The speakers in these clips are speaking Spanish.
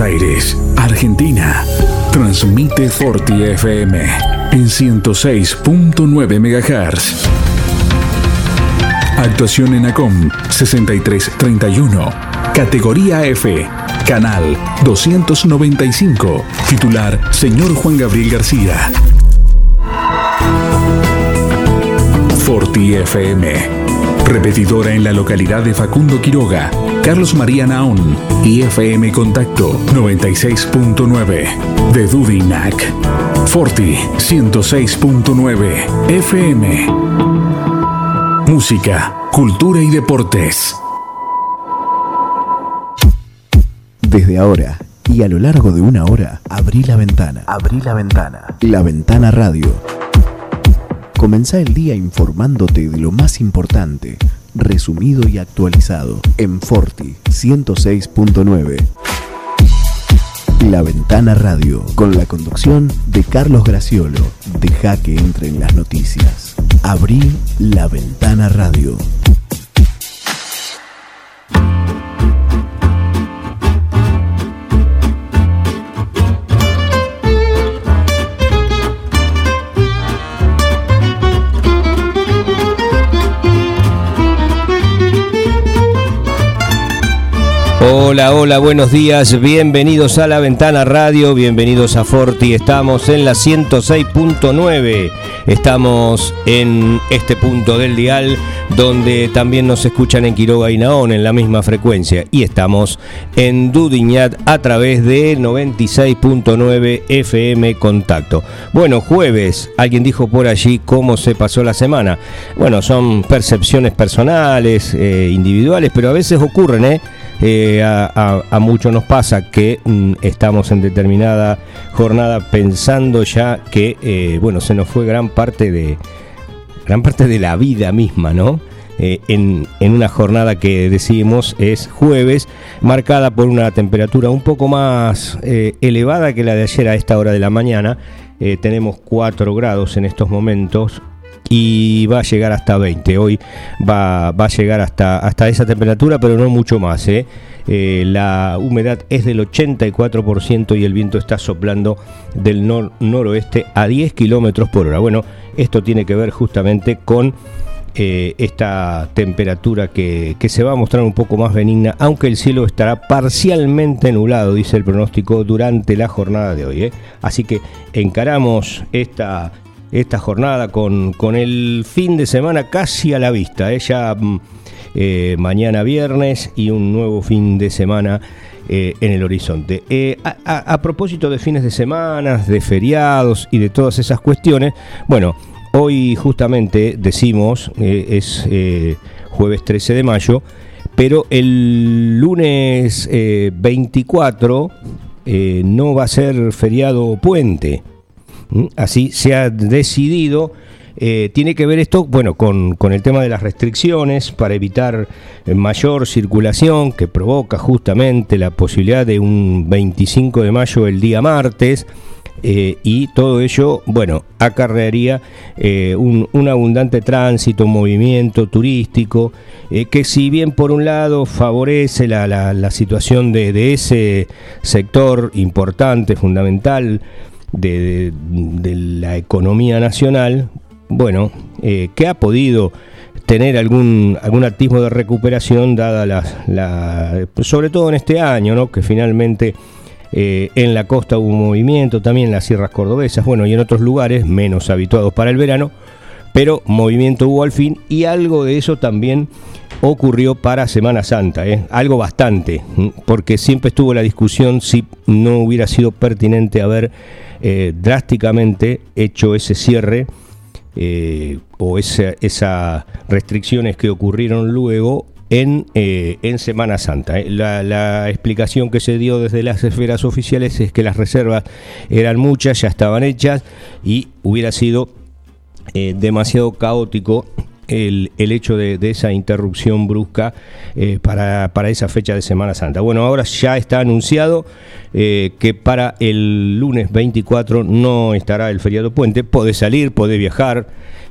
Aires, Argentina. Transmite Forti FM en 106.9 MHz. Actuación en ACOM 6331. Categoría F. Canal 295. Titular Señor Juan Gabriel García. Forti FM. Repetidora en la localidad de Facundo Quiroga, Carlos María Naón y FM Contacto 96.9 de Dudinac. Forti 106.9 FM. Música, cultura y deportes. Desde ahora y a lo largo de una hora, abrí la ventana. Abrí la ventana. La Ventana Radio. Comenzá el día informándote de lo más importante, resumido y actualizado, en Forti 106.9. La Ventana Radio, con la conducción de Carlos Graciolo. Deja que entren las noticias. Abrí La Ventana Radio. Hola, hola, buenos días, bienvenidos a la Ventana Radio, bienvenidos a Forti, estamos en la 106.9, estamos en este punto del dial donde también nos escuchan en Quiroga y Naón en la misma frecuencia y estamos en Dudiñat a través de 96.9 FM Contacto. Bueno, jueves, alguien dijo por allí cómo se pasó la semana. Bueno, son percepciones personales, eh, individuales, pero a veces ocurren, ¿eh? Eh, a, muchos nos pasa que mm, estamos en determinada jornada pensando ya que eh, bueno se nos fue gran parte de gran parte de la vida misma, ¿no? Eh, en, una jornada que decimos es jueves, marcada por una temperatura un poco más elevada que la de ayer a esta hora de la mañana. tenemos 4 grados en estos momentos, y va a llegar hasta 20. Hoy va, va a llegar hasta, hasta esa temperatura, pero no mucho más. ¿eh? Eh, la humedad es del 84% y el viento está soplando del noroeste a 10 kilómetros por hora. Bueno, esto tiene que ver justamente con eh, esta temperatura que, que, se va a mostrar un poco más benigna, aunque el cielo estará parcialmente nublado, dice el pronóstico, durante la jornada de hoy. Así que encaramos esta esta jornada con, con el fin de semana casi a la vista. ¿eh? Ya mm, eh, mañana viernes y un nuevo fin de semana eh, en el horizonte. A, propósito de fines de semana, de feriados y de todas esas cuestiones, bueno, hoy justamente decimos, es jueves 13 de mayo, pero el lunes 24 no va a ser feriado puente. Así se ha decidido. Eh, tiene que ver esto, bueno, con, el tema de las restricciones para evitar eh, mayor circulación que provoca justamente la posibilidad de un 25 de mayo el día martes. Eh, y todo ello, bueno, acarrearía un, abundante tránsito, movimiento turístico, que si bien por un lado favorece la, situación de, ese sector importante, fundamental, de, la economía nacional, bueno, eh, que ha podido tener algún, algún de recuperación dada la, sobre todo en este año, ¿no? que finalmente eh, en la costa hubo un movimiento, también en las sierras cordobesas, bueno, y en otros lugares menos habituados para el verano, pero movimiento hubo al fin y algo de eso también ocurrió para Semana Santa, ¿eh? algo bastante, porque siempre estuvo la discusión si no hubiera sido pertinente haber eh, drásticamente hecho ese cierre eh, o esas restricciones que ocurrieron luego en, eh, en Semana Santa. La, explicación que se dio desde las esferas oficiales es que las reservas eran muchas, ya estaban hechas y hubiera sido demasiado caótico el, hecho de, esa interrupción brusca eh, para, esa fecha de Semana Santa. Bueno, ahora ya está anunciado eh, que para el lunes 24 no estará el feriado puente, puede salir, puede viajar.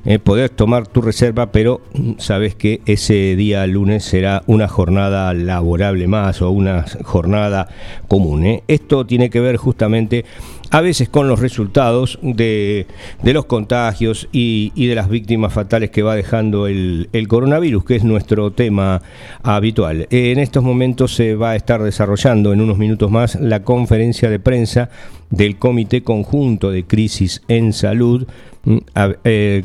eh, podés tomar tu reserva, pero mm, sabes que ese día lunes será una jornada laborable más o una jornada común. ¿eh? Esto tiene que ver justamente a veces con los resultados de, los contagios y, de las víctimas fatales que va dejando el, coronavirus, que es nuestro tema habitual. En estos momentos se va a estar desarrollando en unos minutos más la conferencia de prensa del Comité Conjunto de Crisis en Salud. Mm, eh,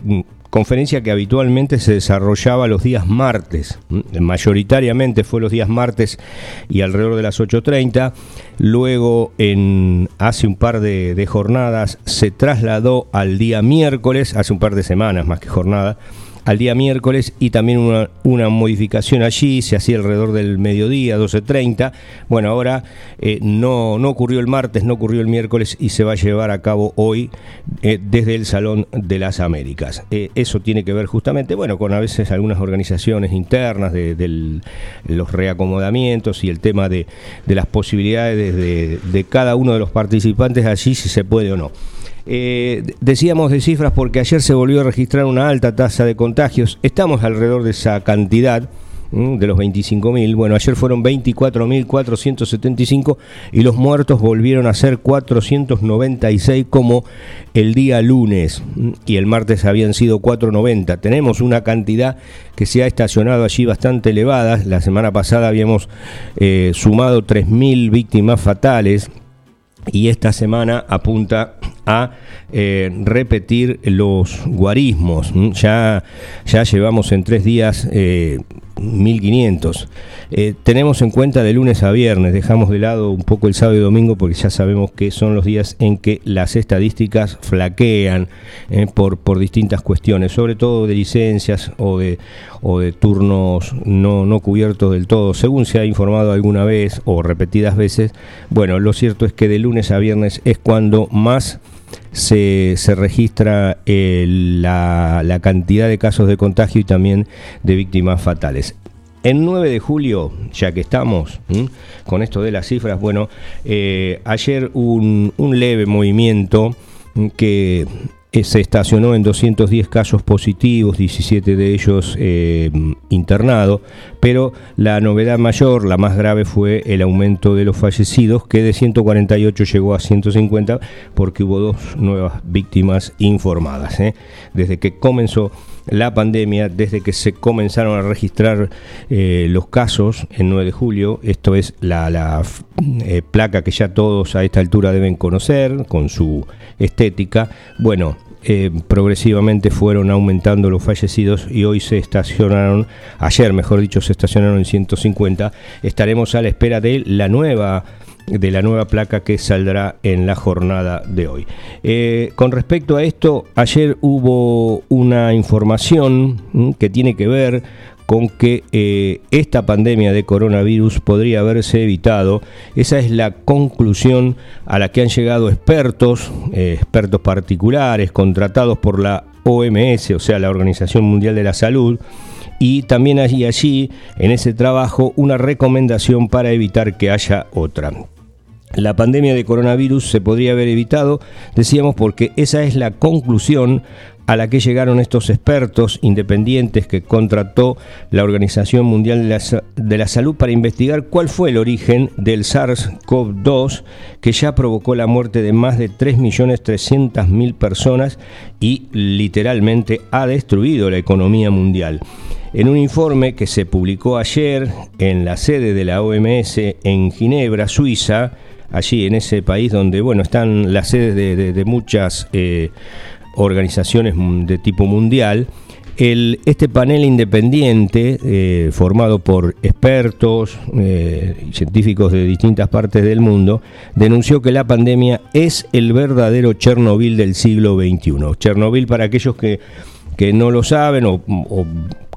conferencia que habitualmente se desarrollaba los días martes, mayoritariamente fue los días martes y alrededor de las 8.30, luego en hace un par de, de jornadas se trasladó al día miércoles, hace un par de semanas más que jornada, al día miércoles y también una, modificación allí, se hacía alrededor del mediodía, 12.30. Bueno, ahora eh, no, no ocurrió el martes, no ocurrió el miércoles y se va a llevar a cabo hoy eh, desde el Salón de las Américas. Eh, eso tiene que ver justamente, bueno, con a veces algunas organizaciones internas de, los reacomodamientos y el tema de, las posibilidades de, de cada uno de los participantes allí, si se puede o no. Eh, decíamos de cifras porque ayer se volvió a registrar una alta tasa de contagios. Estamos alrededor de esa cantidad de los 25.000. Bueno, ayer fueron 24.475 y los muertos volvieron a ser 496 como el día lunes y el martes habían sido 490. Tenemos una cantidad que se ha estacionado allí bastante elevada. La semana pasada habíamos eh, sumado 3.000 víctimas fatales y esta semana apunta a eh, repetir los guarismos. Ya, ya llevamos en tres días eh, 1500. Eh, tenemos en cuenta de lunes a viernes, dejamos de lado un poco el sábado y domingo porque ya sabemos que son los días en que las estadísticas flaquean eh, por, por distintas cuestiones, sobre todo de licencias o de, o de turnos no, no cubiertos del todo, según se ha informado alguna vez o repetidas veces. Bueno, lo cierto es que de lunes a viernes es cuando más se, se registra la, la, cantidad de casos de contagio y también de víctimas fatales. En 9 de julio, ya que estamos con esto de las cifras, bueno, eh, ayer un leve movimiento que se estacionó en 210 casos positivos, 17 de ellos eh, internados, pero la novedad mayor, la más grave, fue el aumento de los fallecidos, que de 148 llegó a 150 porque hubo dos nuevas víctimas informadas. ¿eh? Desde que comenzó la pandemia, desde que se comenzaron a registrar eh, los casos en 9 de julio, esto es la, la placa que ya todos a esta altura deben conocer, con su estética, bueno, eh, progresivamente fueron aumentando los fallecidos y hoy se estacionaron, ayer mejor dicho, se estacionaron en 150. Estaremos a la espera de la nueva de la nueva placa que saldrá en la jornada de hoy. Eh, con respecto a esto, ayer hubo una información mm, que tiene que ver con que eh, esta pandemia de coronavirus podría haberse evitado. Esa es la conclusión a la que han llegado expertos, eh, expertos particulares, contratados por la OMS, o sea, la Organización Mundial de la Salud, y también allí, allí, en ese trabajo, una recomendación para evitar que haya otra. La pandemia de coronavirus se podría haber evitado, decíamos, porque esa es la conclusión a la que llegaron estos expertos independientes que contrató la Organización Mundial de la, Salud para investigar cuál fue el origen del SARS-CoV-2 que ya provocó la muerte de más de 3.300.000 personas y literalmente ha destruido la economía mundial. En un informe que se publicó ayer en la sede de la OMS en Ginebra, Suiza, allí en ese país donde bueno están las sedes de, muchas eh, organizaciones de tipo mundial, este panel independiente, eh, formado por expertos eh, y científicos de distintas partes del mundo, denunció que la pandemia es el verdadero Chernobyl del siglo XXI. Chernobyl, para aquellos que, que no lo saben o,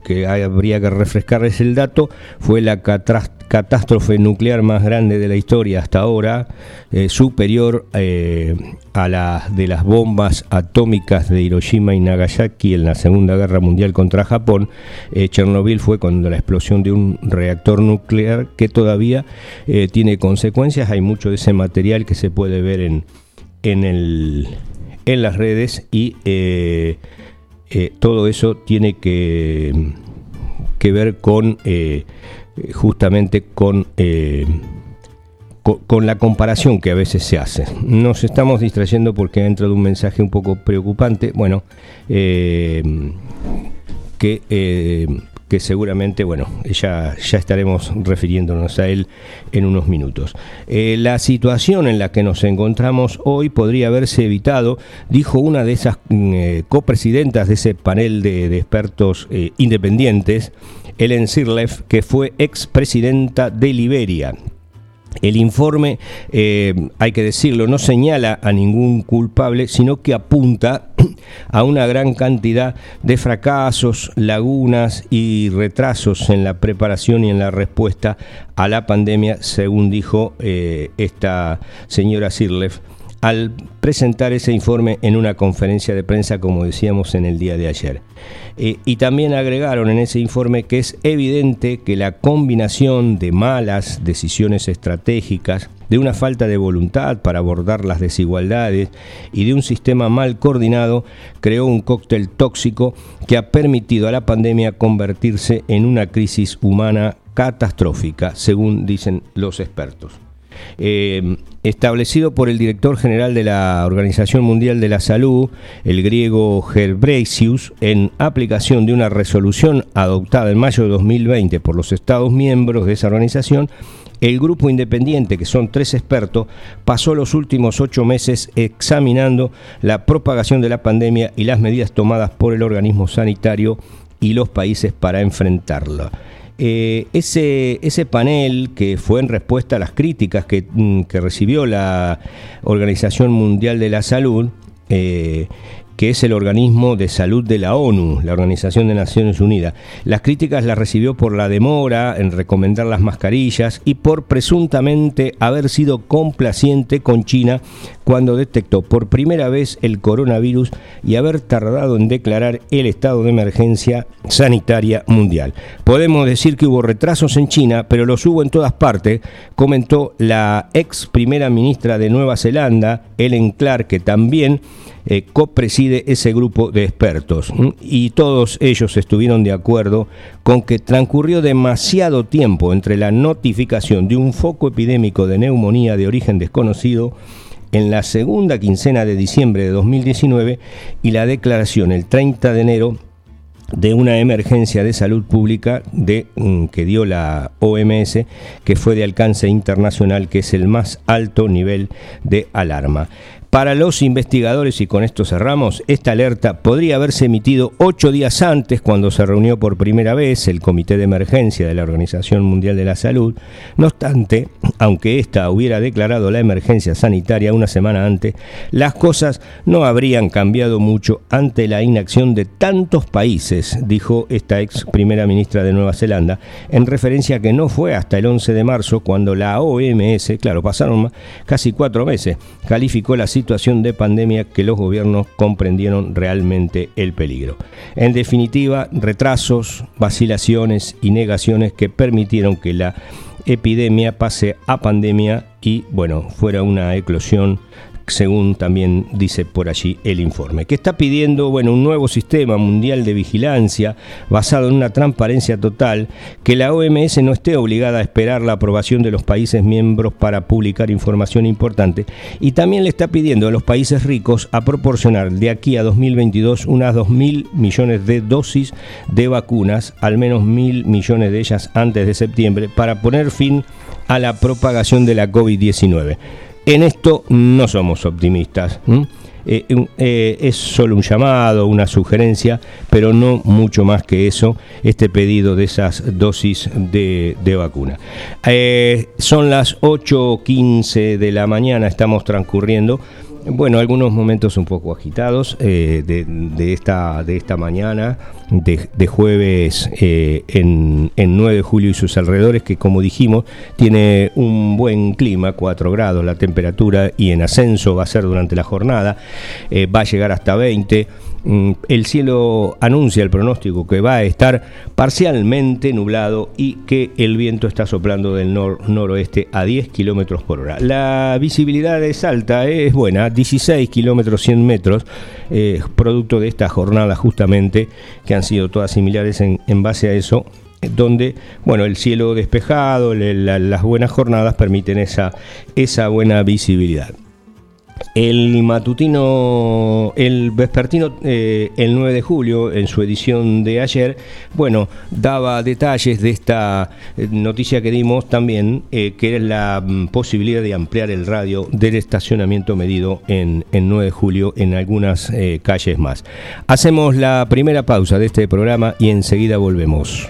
que habría que refrescarles el dato, fue la catástrofe nuclear más grande de la historia hasta ahora, eh, superior eh, a la de las bombas atómicas de Hiroshima y Nagasaki en la Segunda Guerra Mundial contra Japón. Eh, Chernobyl fue cuando la explosión de un reactor nuclear que todavía tiene consecuencias. Hay mucho de ese material que se puede ver en, en las redes y todo eso tiene que, que ver con justamente con con, la comparación que a veces se hace. Nos estamos distrayendo porque entra de un mensaje un poco preocupante, bueno, eh, que, eh, que seguramente, bueno, ya, ya estaremos refiriéndonos a él en unos minutos. Eh, la situación en la que nos encontramos hoy podría haberse evitado, dijo una de esas mm, copresidentas de ese panel de, expertos independientes, Ellen Sirleff, que fue expresidenta de Liberia, el informe, eh, hay que decirlo, no señala a ningún culpable, sino que apunta a una gran cantidad de fracasos, lagunas y retrasos en la preparación y en la respuesta a la pandemia, según dijo eh, esta señora Sirleff al presentar ese informe en una conferencia de prensa, como decíamos en el día de ayer. Eh, y también agregaron en ese informe que es evidente que la combinación de malas decisiones estratégicas, de una falta de voluntad para abordar las desigualdades y de un sistema mal coordinado creó un cóctel tóxico que ha permitido a la pandemia convertirse en una crisis humana catastrófica, según dicen los expertos. Eh, establecido por el director general de la Organización Mundial de la Salud, el griego Gerbresius, en aplicación de una resolución adoptada en mayo de 2020 por los Estados miembros de esa organización, el grupo independiente, que son tres expertos, pasó los últimos ocho meses examinando la propagación de la pandemia y las medidas tomadas por el organismo sanitario y los países para enfrentarla. Eh, ese, ese panel que fue en respuesta a las críticas que, mm, recibió la Organización Mundial de la Salud, eh, que es el organismo de salud de la ONU, la Organización de Naciones Unidas. Las críticas las recibió por la demora en recomendar las mascarillas y por presuntamente haber sido complaciente con China cuando detectó por primera vez el coronavirus y haber tardado en declarar el estado de emergencia sanitaria mundial. Podemos decir que hubo retrasos en China, pero los hubo en todas partes, comentó la ex primera ministra de Nueva Zelanda, Ellen Clark, que también eh, copreside ese grupo de expertos y todos ellos estuvieron de acuerdo con que transcurrió demasiado tiempo entre la notificación de un foco epidémico de neumonía de origen desconocido en la segunda quincena de diciembre de 2019 y la declaración el 30 de enero de una emergencia de salud pública de, mm, que dio la OMS, que fue de alcance internacional, que es el más alto nivel de alarma. Para los investigadores, y con esto cerramos, esta alerta podría haberse emitido ocho días antes cuando se reunió por primera vez el Comité de Emergencia de la Organización Mundial de la Salud. No obstante, aunque ésta hubiera declarado la emergencia sanitaria una semana antes, las cosas no habrían cambiado mucho ante la inacción de tantos países, dijo esta ex primera ministra de Nueva Zelanda, en referencia a que no fue hasta el 11 de marzo cuando la OMS, claro, pasaron casi cuatro meses, calificó la situación situación de pandemia que los gobiernos comprendieron realmente el peligro. En definitiva, retrasos, vacilaciones y negaciones que permitieron que la epidemia pase a pandemia y, bueno, fuera una eclosión según también dice por allí el informe, que está pidiendo bueno, un nuevo sistema mundial de vigilancia basado en una transparencia total, que la OMS no esté obligada a esperar la aprobación de los países miembros para publicar información importante, y también le está pidiendo a los países ricos a proporcionar de aquí a 2022 unas 2.000 millones de dosis de vacunas, al menos mil millones de ellas antes de septiembre, para poner fin a la propagación de la COVID-19. En esto no somos optimistas. Eh, eh, es solo un llamado, una sugerencia, pero no mucho más que eso, este pedido de esas dosis de, vacuna. Eh, son las 8.15 de la mañana, estamos transcurriendo. Bueno, algunos momentos un poco agitados de, de, esta, de esta mañana de, jueves eh, en, 9 de julio y sus alrededores, que como dijimos, tiene un buen clima, 4 grados la temperatura y en ascenso va a ser durante la jornada. eh, va a llegar hasta 20. Mm, el cielo anuncia el pronóstico que va a estar parcialmente nublado y que el viento está soplando del noroeste a 10 kilómetros por hora. La visibilidad es alta, es buena, 16 kilómetros 100 metros, eh, producto de esta jornada justamente, que han sido todas similares en, base a eso donde bueno el cielo despejado, las buenas jornadas permiten esa buena visibilidad. El matutino, el vespertino, eh, el 9 de julio, en su edición de ayer, bueno, daba detalles de esta eh, noticia que dimos también, eh, que es la mm, posibilidad de ampliar el radio del estacionamiento medido en, en 9 de julio en algunas calles más. Hacemos la primera pausa de este programa y enseguida volvemos.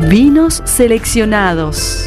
Vinos seleccionados.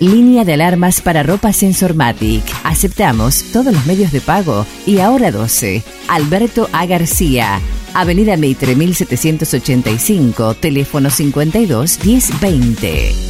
Línea de alarmas para ropa Sensormatic. Aceptamos todos los medios de pago y ahora 12. Alberto A. García. Avenida Meitre 1785, teléfono 52 1020.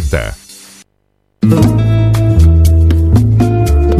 2040.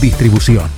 Distribución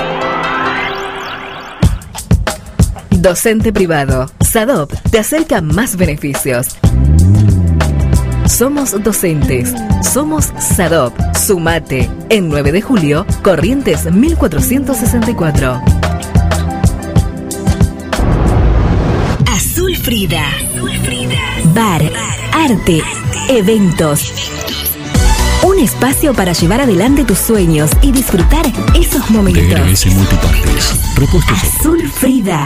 Docente privado. SADOP te acerca más beneficios. Somos docentes. Somos SADOP. Sumate. En 9 de julio, Corrientes 1464. Azul Frida. Bar, arte, eventos Un espacio para llevar adelante tus sueños y disfrutar esos momentos. DRS Multipartes. Repuestos Azul Frida.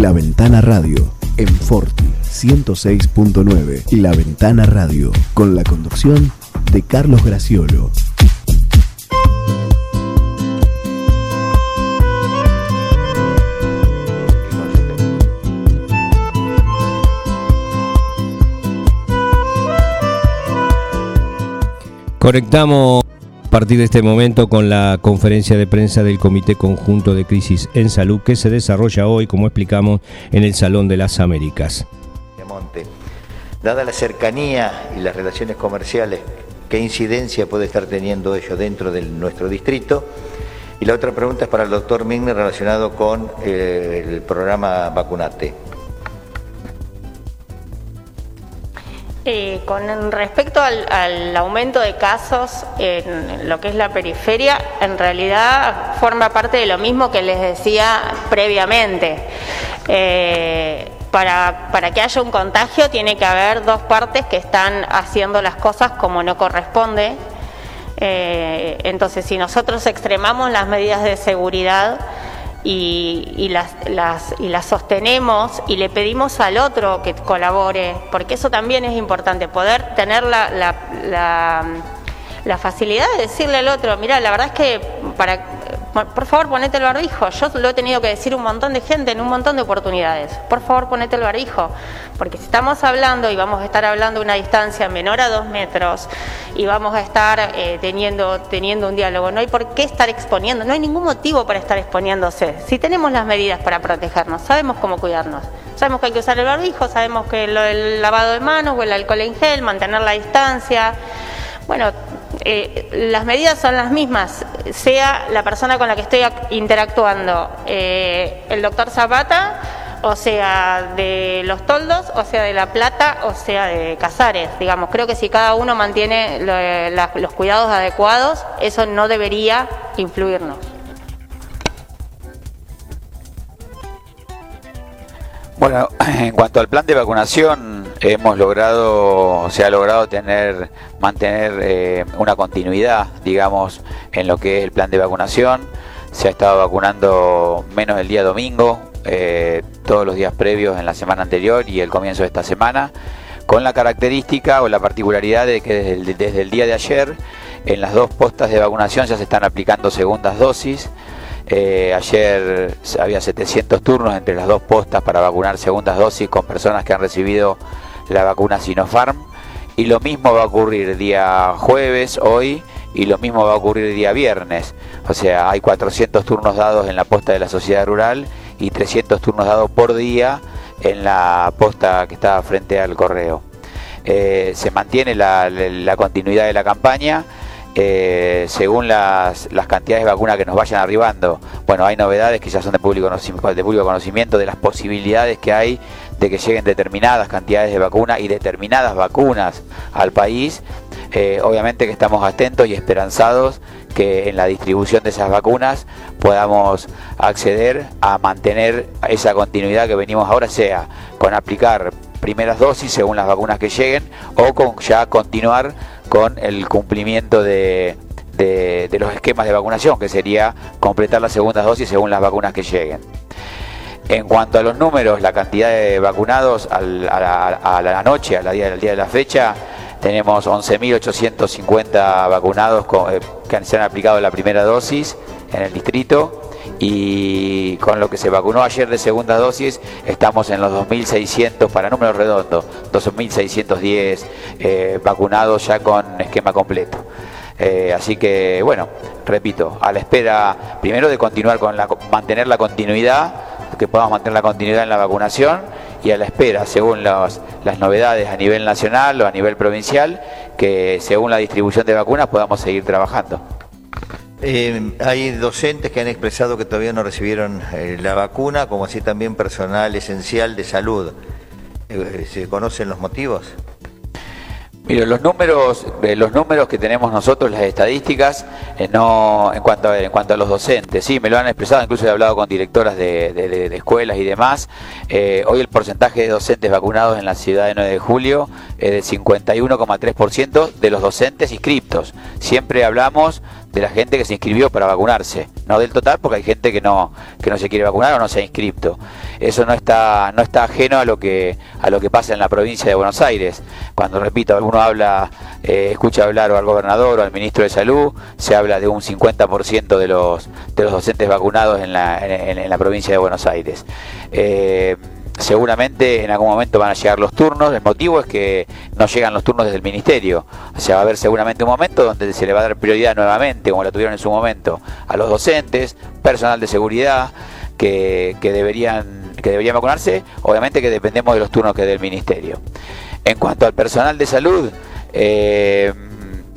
La Ventana Radio en Forti 106.9. La Ventana Radio con la conducción de Carlos Graciolo. Conectamos partir de este momento con la conferencia de prensa del Comité Conjunto de Crisis en Salud que se desarrolla hoy, como explicamos, en el Salón de las Américas. Monte. Dada la cercanía y las relaciones comerciales, ¿qué incidencia puede estar teniendo ello dentro de nuestro distrito? Y la otra pregunta es para el doctor Migner relacionado con eh, el programa Vacunate. Con respecto al, al aumento de casos en lo que es la periferia, en realidad forma parte de lo mismo que les decía previamente. Eh, para, para que haya un contagio tiene que haber dos partes que están haciendo las cosas como no corresponde. Eh, entonces, si nosotros extremamos las medidas de seguridad, y, y las, las, y las sostenemos y le pedimos al otro que colabore, porque eso también es importante, poder tener la, la, la, la facilidad de decirle al otro, mira, la verdad es que para por favor ponete el barbijo. Yo lo he tenido que decir un montón de gente en un montón de oportunidades. Por favor ponete el barbijo. Porque si estamos hablando y vamos a estar hablando una distancia menor a dos metros y vamos a estar eh, teniendo, teniendo un diálogo, no hay por qué estar exponiendo, no hay ningún motivo para estar exponiéndose. Si tenemos las medidas para protegernos, sabemos cómo cuidarnos. Sabemos que hay que usar el barbijo, sabemos que el lavado de manos o el alcohol en gel, mantener la distancia. Bueno, eh, las medidas son las mismas, sea la persona con la que estoy interactuando, eh, el doctor Zapata, o sea de los toldos, o sea de La Plata, o sea de Casares. Digamos, creo que si cada uno mantiene los cuidados adecuados, eso no debería influirnos. Bueno, en cuanto al plan de vacunación, hemos logrado, se ha logrado tener, mantener eh, una continuidad, digamos, en lo que es el plan de vacunación. Se ha estado vacunando menos el día domingo, eh, todos los días previos en la semana anterior y el comienzo de esta semana, con la característica o la particularidad de que desde el, día de ayer en las dos postas de vacunación ya se están aplicando segundas dosis. Eh, ayer había 700 turnos entre las dos postas para vacunar segundas dosis con personas que han recibido la vacuna Sinopharm. Y lo mismo va a ocurrir día jueves, hoy, y lo mismo va a ocurrir día viernes. O sea, hay 400 turnos dados en la posta de la sociedad rural y 300 turnos dados por día en la posta que está frente al correo. Eh, se mantiene la, continuidad de la campaña eh, según las, las, cantidades de vacunas que nos vayan arribando. Bueno, hay novedades que ya son de público, de público conocimiento de las posibilidades que hay de que lleguen determinadas cantidades de vacunas y determinadas vacunas al país. Eh, obviamente que estamos atentos y esperanzados que en la distribución de esas vacunas podamos acceder a mantener esa continuidad que venimos ahora, sea con aplicar primeras dosis según las vacunas que lleguen o con ya continuar con el cumplimiento de, de, los esquemas de vacunación, que sería completar las segundas dosis según las vacunas que lleguen. En cuanto a los números, la cantidad de vacunados a, la, noche, al día, de la fecha, tenemos 11.850 vacunados eh, que se han aplicado la primera dosis en el distrito y con lo que se vacunó ayer de segunda dosis estamos en los 2.600 para números redondos, 2.610 eh, vacunados ya con esquema completo. Eh, así que bueno, repito, a la espera primero de continuar con la mantener la continuidad, que podamos mantener la continuidad en la vacunación y a la espera, según las, las novedades a nivel nacional o a nivel provincial, que según la distribución de vacunas podamos seguir trabajando. Eh, hay docentes que han expresado que todavía no recibieron eh, la vacuna, como así también personal esencial de salud. Eh, ¿Se conocen los motivos? Mire, los números, eh, los números que tenemos nosotros, las estadísticas, eh, no, en cuanto a en cuanto a los docentes, sí, me lo han expresado, incluso he hablado con directoras de, de- escuelas y demás. Eh, hoy el porcentaje de docentes vacunados en la ciudad de 9 de julio es del 51,3% de los docentes inscriptos. Siempre hablamos de la gente que se inscribió para vacunarse, no del total, porque hay gente que no que no se quiere vacunar o no se ha inscripto. Eso no está no está ajeno a lo que a lo que pasa en la provincia de Buenos Aires. Cuando repito, alguno habla, eh, escucha hablar o al gobernador o al ministro de salud, se habla de un 50% de los de los docentes vacunados en la en, en la provincia de Buenos Aires. Eh, seguramente en algún momento van a llegar los turnos. El motivo es que no llegan los turnos desde el ministerio. O sea, va a haber seguramente un momento donde se le va a dar prioridad nuevamente, como la tuvieron en su momento, a los docentes, personal de seguridad, que, que deberían, que deberían vacunarse. Obviamente que dependemos de los turnos que dé el ministerio. En cuanto al personal de salud, eh,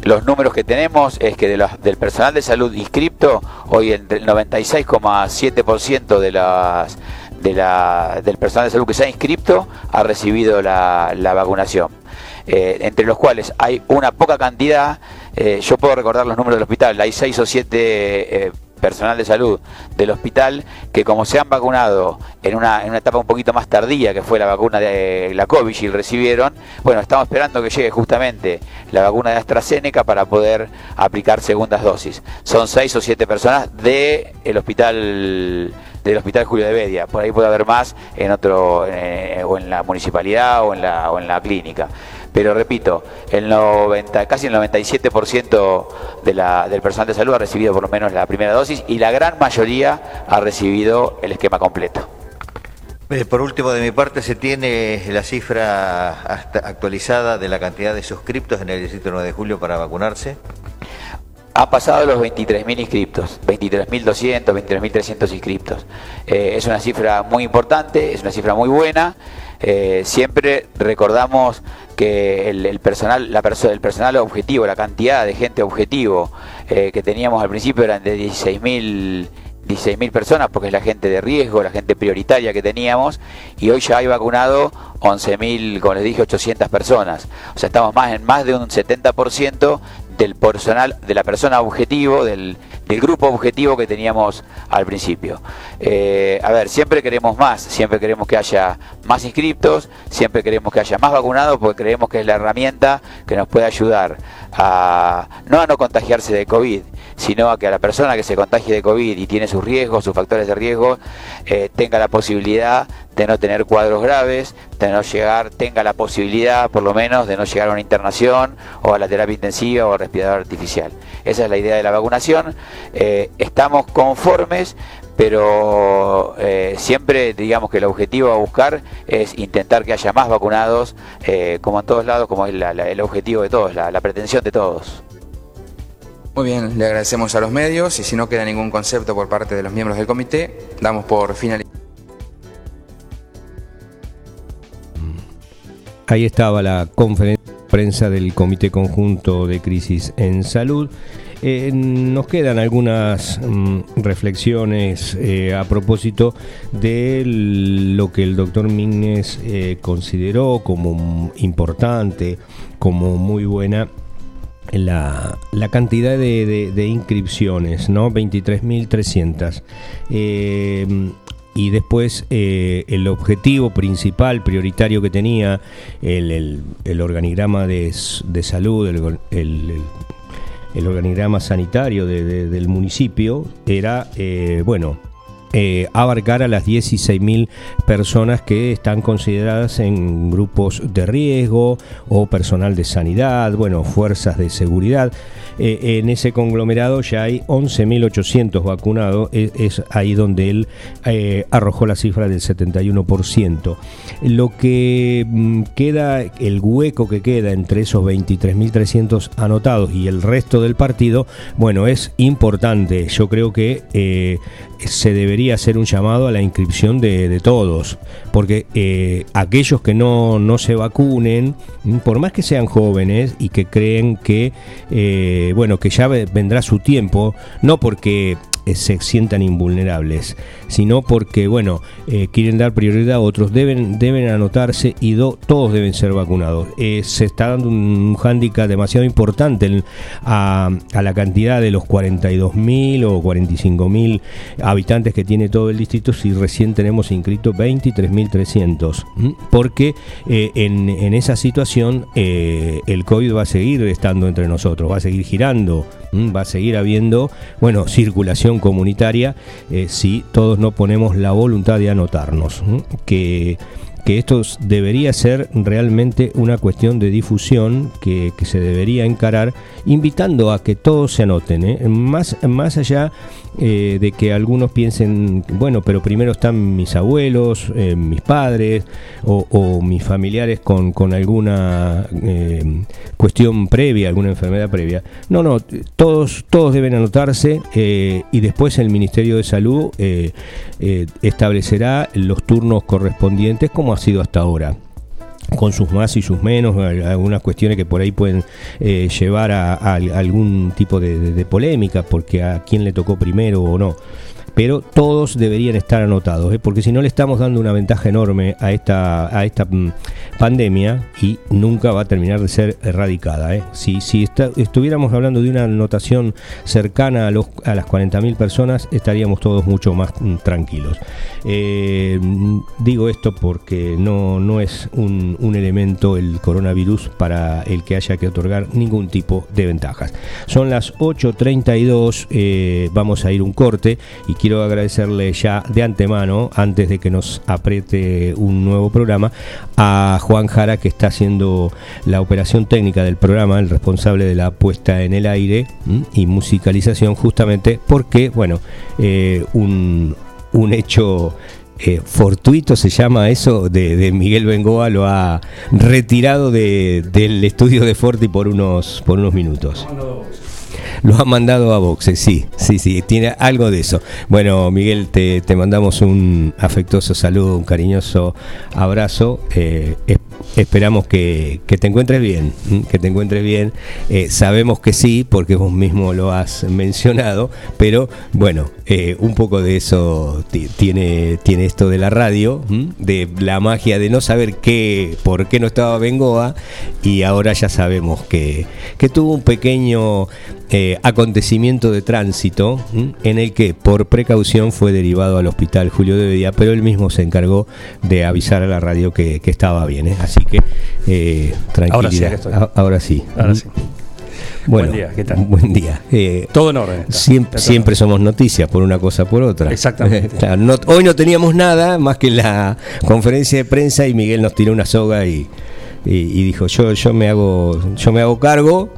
los números que tenemos es que del personal de salud inscripto, hoy el, el 96,7% de las de la- del personal de salud que se ha inscripto ha recibido la, vacunación. Eh, entre los cuales hay una poca cantidad, eh, yo puedo recordar los números del hospital, hay seis o siete personal de salud del hospital que como se han vacunado en una, en una etapa un poquito más tardía que fue la vacuna de eh, la COVID y recibieron, bueno, estamos esperando que llegue justamente la vacuna de AstraZeneca para poder aplicar segundas dosis. Son seis o siete personas del hospital del Hospital Julio de Bedia. Por ahí puede haber más en otro, eh, o en la municipalidad o en la, o en la clínica. Pero repito, el 90, casi el 97% de la, del personal de salud ha recibido por lo menos la primera dosis y la gran mayoría ha recibido el esquema completo. Eh, Por último, de mi parte, se tiene la cifra hasta- actualizada de la cantidad de suscriptos en el Distrito 9 de Julio para vacunarse. Ha pasado los 23.000 inscriptos, 23.200, 23.300 inscriptos. Eh, es una cifra muy importante, es una cifra muy buena. Eh, siempre recordamos que el, personal, la perso- el personal objetivo, la cantidad de gente objetivo eh, que teníamos al principio eran de 16.000 16.000 personas, porque es la gente de riesgo, la gente prioritaria que teníamos, y hoy ya hay vacunado 11.000, como les dije, 800 personas. O sea, estamos más en más de un 70% del personal, de la persona objetivo, del, grupo objetivo que teníamos al principio. Eh, a ver, siempre queremos más, siempre queremos que haya más inscriptos, siempre queremos que haya más vacunados, porque creemos que es la herramienta que nos puede ayudar a no a no contagiarse de COVID, sino a que a la persona que se contagie de COVID y tiene sus riesgos, sus factores de riesgo, eh, tenga la posibilidad de no tener cuadros graves, de no llegar, tenga la posibilidad por lo menos de no llegar a una internación o a la terapia intensiva o al respirador artificial. Esa es la idea de la vacunación. Eh, estamos conformes, pero eh, siempre digamos que el objetivo a buscar es intentar que haya más vacunados, como en todos lados, como es el objetivo de todos, la pretensión de todos. Muy bien, le agradecemos a los medios y si no queda ningún concepto por parte de los miembros del comité, damos por finalizado. Ahí estaba la conferencia de prensa del Comité Conjunto de Crisis en Salud. Eh, nos quedan algunas mm, reflexiones eh, a propósito de lo que el doctor Mignes eh, consideró como importante, como muy buena la, la cantidad de, inscripciones, ¿no? 23.300. Eh, y después eh, el objetivo principal, prioritario que tenía el, organigrama de, de salud, el, el- organigrama sanitario de- de- del municipio, era, eh, bueno, eh, abarcar a las 16.000 personas que están consideradas en grupos de riesgo o personal de sanidad, bueno, fuerzas de seguridad. Eh, en ese conglomerado ya hay 11.800 vacunados, es, es, ahí donde él eh, arrojó la cifra del 71%. Lo que mm, queda, el hueco que queda entre esos 23.300 anotados y el resto del partido, bueno, es importante. Yo creo que eh, se debería hacer un llamado a la inscripción de todos, porque eh, aquellos que no, no, se vacunen, mm, por más que sean jóvenes y que creen que, eh, bueno, que ya vendrá su tiempo, no porque se sientan invulnerables, sino porque, bueno, eh, quieren dar prioridad a otros, deben, deben anotarse y do, todos deben ser vacunados. Eh, se está dando un hándicap demasiado importante a, la cantidad de los 42.000 o 45.000 habitantes que tiene todo el distrito si recién tenemos inscrito 23.300. Porque eh, en, en, esa situación el COVID va a seguir estando entre nosotros, va a seguir girando, va a seguir habiendo, bueno, circulación comunitaria eh, si todos no ponemos la voluntad de anotarnos. Que, que esto debería ser realmente una cuestión de difusión que, que se debería encarar invitando a que todos se anoten. ¿eh? Más, más allá eh, de que algunos piensen, bueno, pero primero están mis abuelos, eh, mis padres o, o, mis familiares con, con alguna cuestión previa, alguna enfermedad previa. No, no, todos, todos deben anotarse y después el Ministerio de Salud establecerá los turnos correspondientes como sido hasta ahora con sus más y sus menos, algunas cuestiones que por ahí pueden eh, llevar a, algún tipo de, de, polémica, porque a quién le tocó primero o no. Pero todos deberían estar anotados, ¿eh? porque si no le estamos dando una ventaja enorme a esta, a esta mm, pandemia y nunca va a terminar de ser erradicada. ¿eh? Si, estuviéramos hablando de una anotación cercana a, los, a las 40.000 personas, estaríamos todos mucho más mm, tranquilos. Eh, digo esto porque no, no es un, un, elemento el coronavirus para el que haya que otorgar ningún tipo de ventajas. Son las 8.32, eh, vamos a ir un corte y quiero agradecerle ya de antemano, antes de que nos apriete un nuevo programa, a Juan Jara que está haciendo la operación técnica del programa, el responsable de la puesta en el aire y musicalización justamente porque, bueno, eh, un, un hecho eh, fortuito se llama eso de, de, Miguel Bengoa lo ha retirado de, del estudio de Forti por unos por unos minutos lo ha mandado a boxe, sí, sí, sí, tiene algo de eso. Bueno, Miguel, te, te mandamos un afectuoso saludo, un cariñoso abrazo. Eh, esperamos que, que, te encuentres bien, que te encuentres bien. Eh, sabemos que sí, porque vos mismo lo has mencionado, pero bueno, eh, un poco de eso tiene, tiene esto de la radio, de la magia de no saber qué, por qué no estaba Bengoa, y ahora ya sabemos que, que tuvo un pequeño eh, acontecimiento de tránsito ¿m? en el que por precaución fue derivado al hospital Julio de Bedía, pero él mismo se encargó de avisar a la radio que, que estaba bien. ¿eh? Así que eh, tranquilidad. Ahora sí. Ahora sí. Ahora sí. Bueno, buen día, ¿qué tal? Buen día. Eh, Todo en orden. Siempre, siempre somos noticias por una cosa por otra. Exactamente. claro, no, hoy no teníamos nada más que la conferencia de prensa y Miguel nos tiró una soga y, y, y dijo yo, yo me hago, yo me hago cargo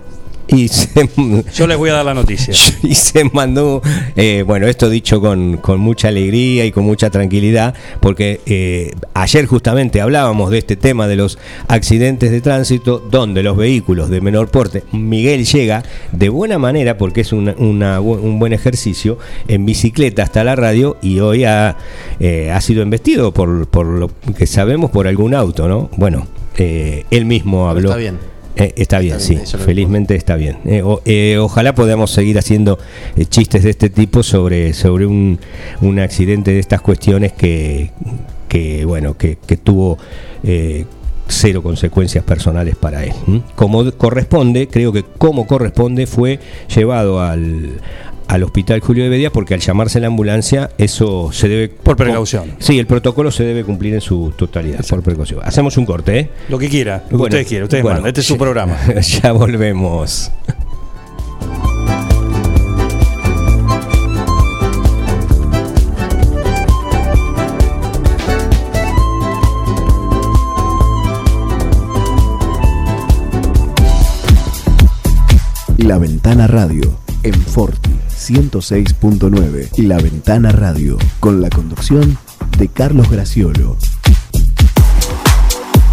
y se, yo les voy a dar la noticia. y se mandó eh, bueno esto dicho con, con, mucha alegría y con mucha tranquilidad porque eh, ayer justamente hablábamos de este tema de los accidentes de tránsito donde los vehículos de menor porte Miguel llega de buena manera porque es una, una, un buen ejercicio en bicicleta hasta la radio y hoy ha, eh, ha sido investido por, por lo que sabemos por algún auto no bueno eh, él mismo habló. está bien eh, está bien, está bien sí, felizmente está bien. Eh, o, eh, ojalá podamos seguir haciendo eh, chistes de este tipo sobre, sobre un, un, accidente de estas cuestiones que, que bueno, que, que tuvo cero consecuencias personales para él. Como corresponde, creo que como corresponde, fue llevado al, al hospital Julio de Bedía porque al llamarse la ambulancia eso se debe por precaución. Sí, el protocolo se debe cumplir en su totalidad Exacto. por precaución. Hacemos un corte, ¿eh? Lo que quiera, lo que bueno, ustedes quieran, ustedes bueno, mandan. Este es su programa. ya volvemos. La Ventana Radio en Forti 106.9. La Ventana Radio con la conducción de Carlos Graciolo.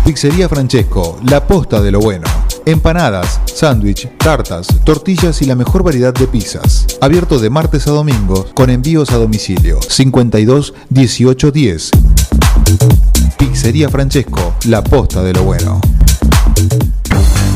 Pizzería Francesco, la posta de lo bueno. Empanadas, sándwich, tartas, tortillas y la mejor variedad de pizzas. Abierto de martes a domingo con envíos a domicilio. 52 18 10. Pizzería Francesco, la posta de lo bueno.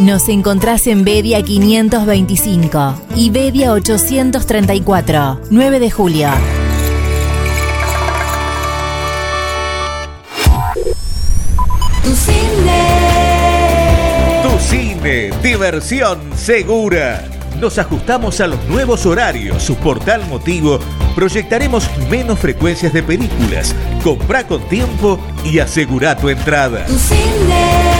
Nos encontrás en Bedia 525 y Bedia 834, 9 de julio. Tu cine. Tu cine, diversión segura. Nos ajustamos a los nuevos horarios. Su portal motivo. Proyectaremos menos frecuencias de películas. Comprá con tiempo y asegura tu entrada. Tu cine.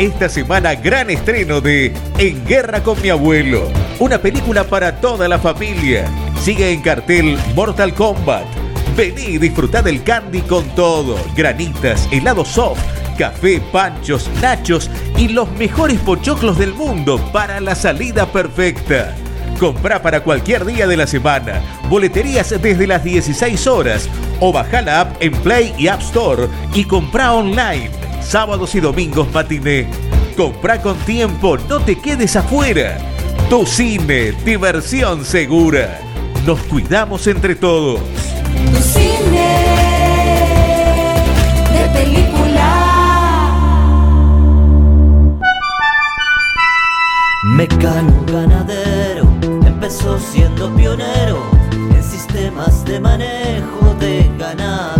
Esta semana gran estreno de En Guerra con mi abuelo, una película para toda la familia. Sigue en cartel Mortal Kombat. Vení y disfrutá del candy con todo, granitas, helado soft, café, panchos, nachos y los mejores pochoclos del mundo para la salida perfecta. Comprá para cualquier día de la semana. Boleterías desde las 16 horas o baja la app en Play y App Store y comprá online sábados y domingos matiné. Compra con tiempo, no te quedes afuera. Tu cine, diversión segura. Nos cuidamos entre todos. Tu cine de película. Mecano ganadero empezó siendo pionero en sistemas de manejo de ganado.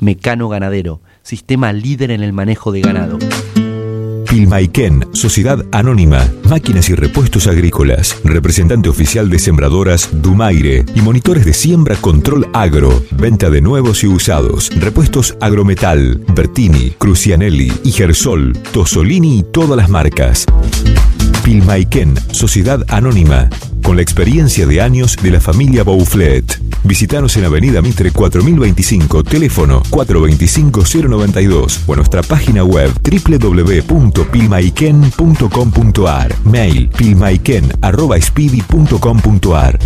Mecano Ganadero, sistema líder en el manejo de ganado. Pilmaiken, Sociedad Anónima, Máquinas y Repuestos Agrícolas, representante oficial de sembradoras Dumaire y monitores de siembra Control Agro, venta de nuevos y usados, repuestos Agrometal, Bertini, Crucianelli, Igersol, Tosolini y todas las marcas. Pilmaiken, Sociedad Anónima, con la experiencia de años de la familia Bouflet. Visítanos en Avenida Mitre 4025, teléfono 425-092 o nuestra página web www.pilmaiken.com.ar, mail pilmaiken.speedy.com.ar.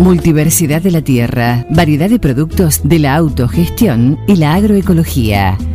Multiversidad de la tierra, variedad de productos de la autogestión y la agroecología.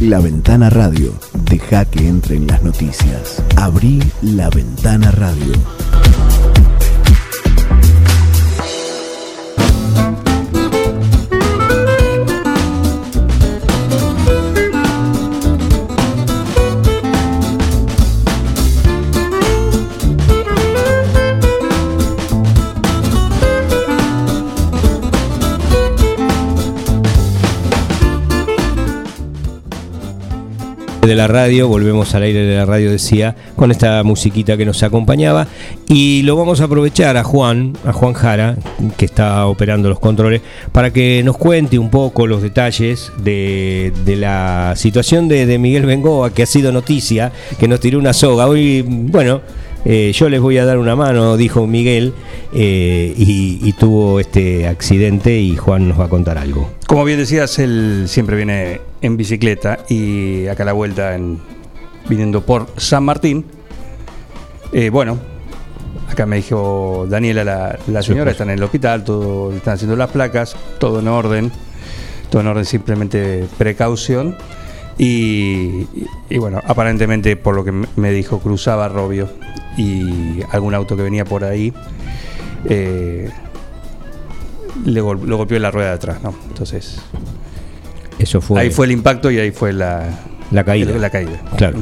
La Ventana Radio. Deja que entren las noticias. Abrí La Ventana Radio. Radio, volvemos al aire de la radio, decía, con esta musiquita que nos acompañaba. Y lo vamos a aprovechar a Juan, a Juan Jara, que está operando los controles, para que nos cuente un poco los detalles de, de la situación de, de Miguel Bengoa, que ha sido noticia, que nos tiró una soga. Hoy, bueno, eh, yo les voy a dar una mano, dijo Miguel, eh, y, y tuvo este accidente y Juan nos va a contar algo. Como bien decías, él siempre viene en bicicleta y acá a la vuelta en, viniendo por San Martín. Eh, bueno, acá me dijo Daniela, la, la señora, pues. está en el hospital, todo, están haciendo las placas, todo en orden, todo en orden, simplemente precaución. Y, bueno, aparentemente por lo que me- dijo, cruzaba Robio y algún auto que venía por ahí eh, le, gol- lo golpeó en la rueda de atrás, ¿no? Entonces, Eso fue. ahí fue el impacto y ahí fue la, La caída. La caída. Claro.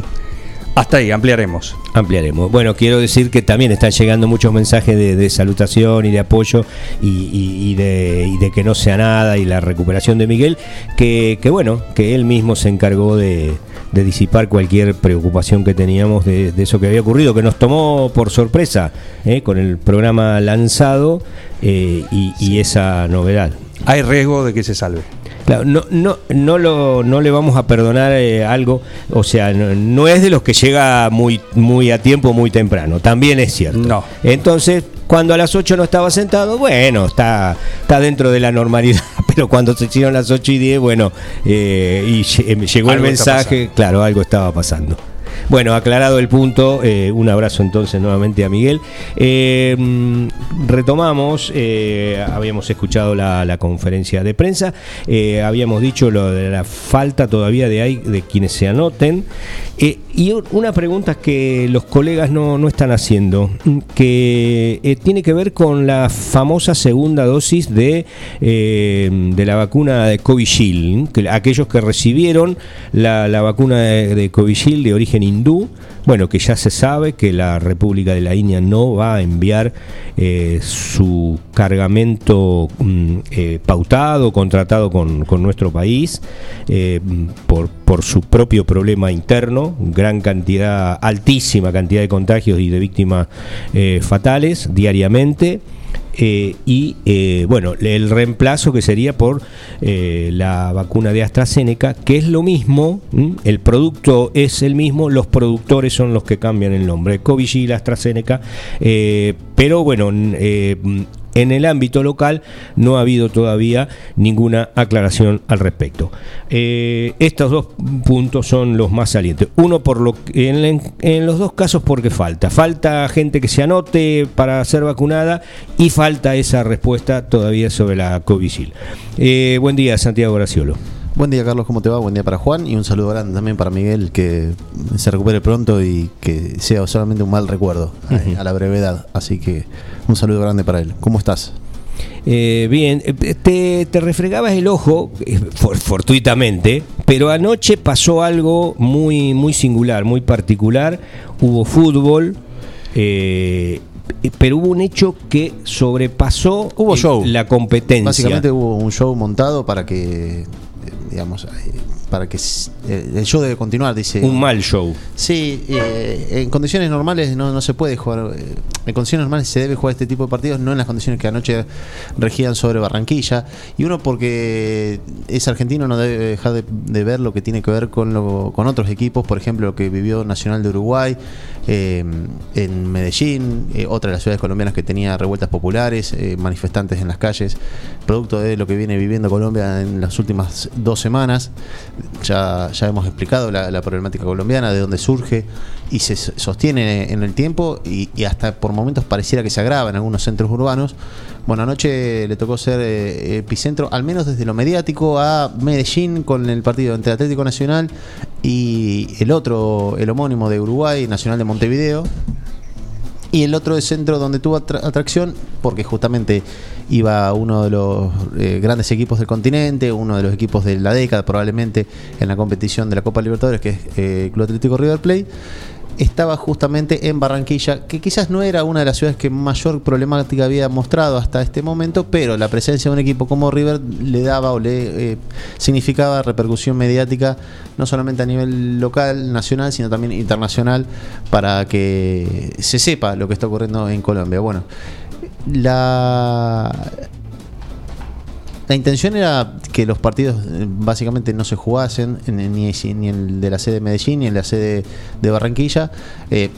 Hasta ahí, ampliaremos. Ampliaremos. Bueno, quiero decir que también están llegando muchos mensajes de, de salutación y de apoyo y, y- y de, y de que no sea nada y la recuperación de Miguel, que, que bueno, que él mismo se encargó de, de disipar cualquier preocupación que teníamos de, eso que había ocurrido, que nos tomó por sorpresa eh, con el programa lanzado eh, y, y esa novedad. Hay riesgo de que se salve. Claro, no, no, no, lo, no le vamos a perdonar eh, algo, o sea, no, no es de los que llega muy, muy a tiempo, muy temprano, también es cierto. No. Entonces, cuando a las 8 no estaba sentado, bueno, está, está dentro de la normalidad, pero cuando se hicieron las 8 y 10, bueno, eh, y eh, llegó el Algo mensaje, claro, algo estaba pasando. Bueno, aclarado el punto, eh, un abrazo entonces nuevamente a Miguel. Eh, mm, retomamos, eh, habíamos escuchado la, conferencia de prensa, eh, habíamos dicho lo de la falta todavía de, quienes se anoten. Eh, y una pregunta que los colegas no, no están haciendo, mm, que tiene que ver con la famosa segunda dosis de, de la vacuna de Covishield, que aquellos que recibieron la, vacuna de, de de origen hindú, bueno, que ya se sabe que la República de la India no va a enviar eh, su cargamento mm, eh, pautado, contratado con, con nuestro país, eh, por, por su propio problema interno, gran cantidad, altísima cantidad de contagios y de víctimas fatales diariamente. Eh, y eh, bueno, el reemplazo que sería por eh, la vacuna de AstraZeneca, que es lo mismo, el producto es el mismo, los productores son los que cambian el nombre, Covishield, AstraZeneca, pero bueno, en el ámbito local no ha habido todavía ninguna aclaración al respecto. Eh, estos dos puntos son los más salientes. Uno por lo en, en- los dos casos porque falta. Falta gente que se anote para ser vacunada y falta esa respuesta todavía sobre la Covishield. Eh, buen día, Santiago Graciolo. Buen día, Carlos, ¿cómo te va? Buen día para Juan y un saludo grande también para Miguel, que se recupere pronto y que sea solamente un mal recuerdo eh, a la brevedad. Así que un saludo grande para él. ¿Cómo estás? Eh, bien, eh, te, te refregabas el ojo for- fortuitamente, pero anoche pasó algo muy, muy singular, muy particular. Hubo fútbol, eh, pero hubo un hecho que sobrepasó Hubo el- show. la competencia. Básicamente hubo un show montado para que, digamos, eh, para que eh, el show debe continuar, dice. Un mal show. Sí, eh, en condiciones normales no, no se puede jugar. eh, En condiciones normales se debe jugar este tipo de partidos, no en las condiciones que anoche regían sobre Barranquilla. Y uno porque es argentino no debe dejar de, de ver lo que tiene que ver con, lo- con otros equipos, por ejemplo, lo que vivió Nacional de Uruguay, eh, en Medellín, otra de las ciudades colombianas que tenía revueltas populares, manifestantes en las calles, producto de lo que viene viviendo Colombia en las últimas dos semanas. Ya, ya hemos explicado la, la problemática colombiana, de dónde surge y se sostiene en el tiempo y, y hasta por momentos pareciera que se agrava en algunos centros urbanos. Bueno, anoche le tocó ser eh, epicentro, al menos desde lo mediático, a Medellín con el partido entre Atlético Nacional y el otro, el homónimo de Uruguay, Nacional de Montevideo. Y el otro de centro donde tuvo atra- atracción, porque justamente iba uno de los eh, grandes equipos del continente, uno de los equipos de la década probablemente en la competición de la Copa Libertadores, que es eh, Club Atlético River Plate, estaba justamente en Barranquilla, que quizás no era una de las ciudades que mayor problemática había mostrado hasta este momento, pero la presencia de un equipo como River le daba o le eh, significaba repercusión mediática, no solamente a nivel local, nacional, sino también internacional, para que se sepa lo que está ocurriendo en Colombia. Bueno, la, la intención era que los partidos eh, básicamente no se jugasen, en- ni, ni el de la sede de Medellín ni el de la sede de Barranquilla. Eh,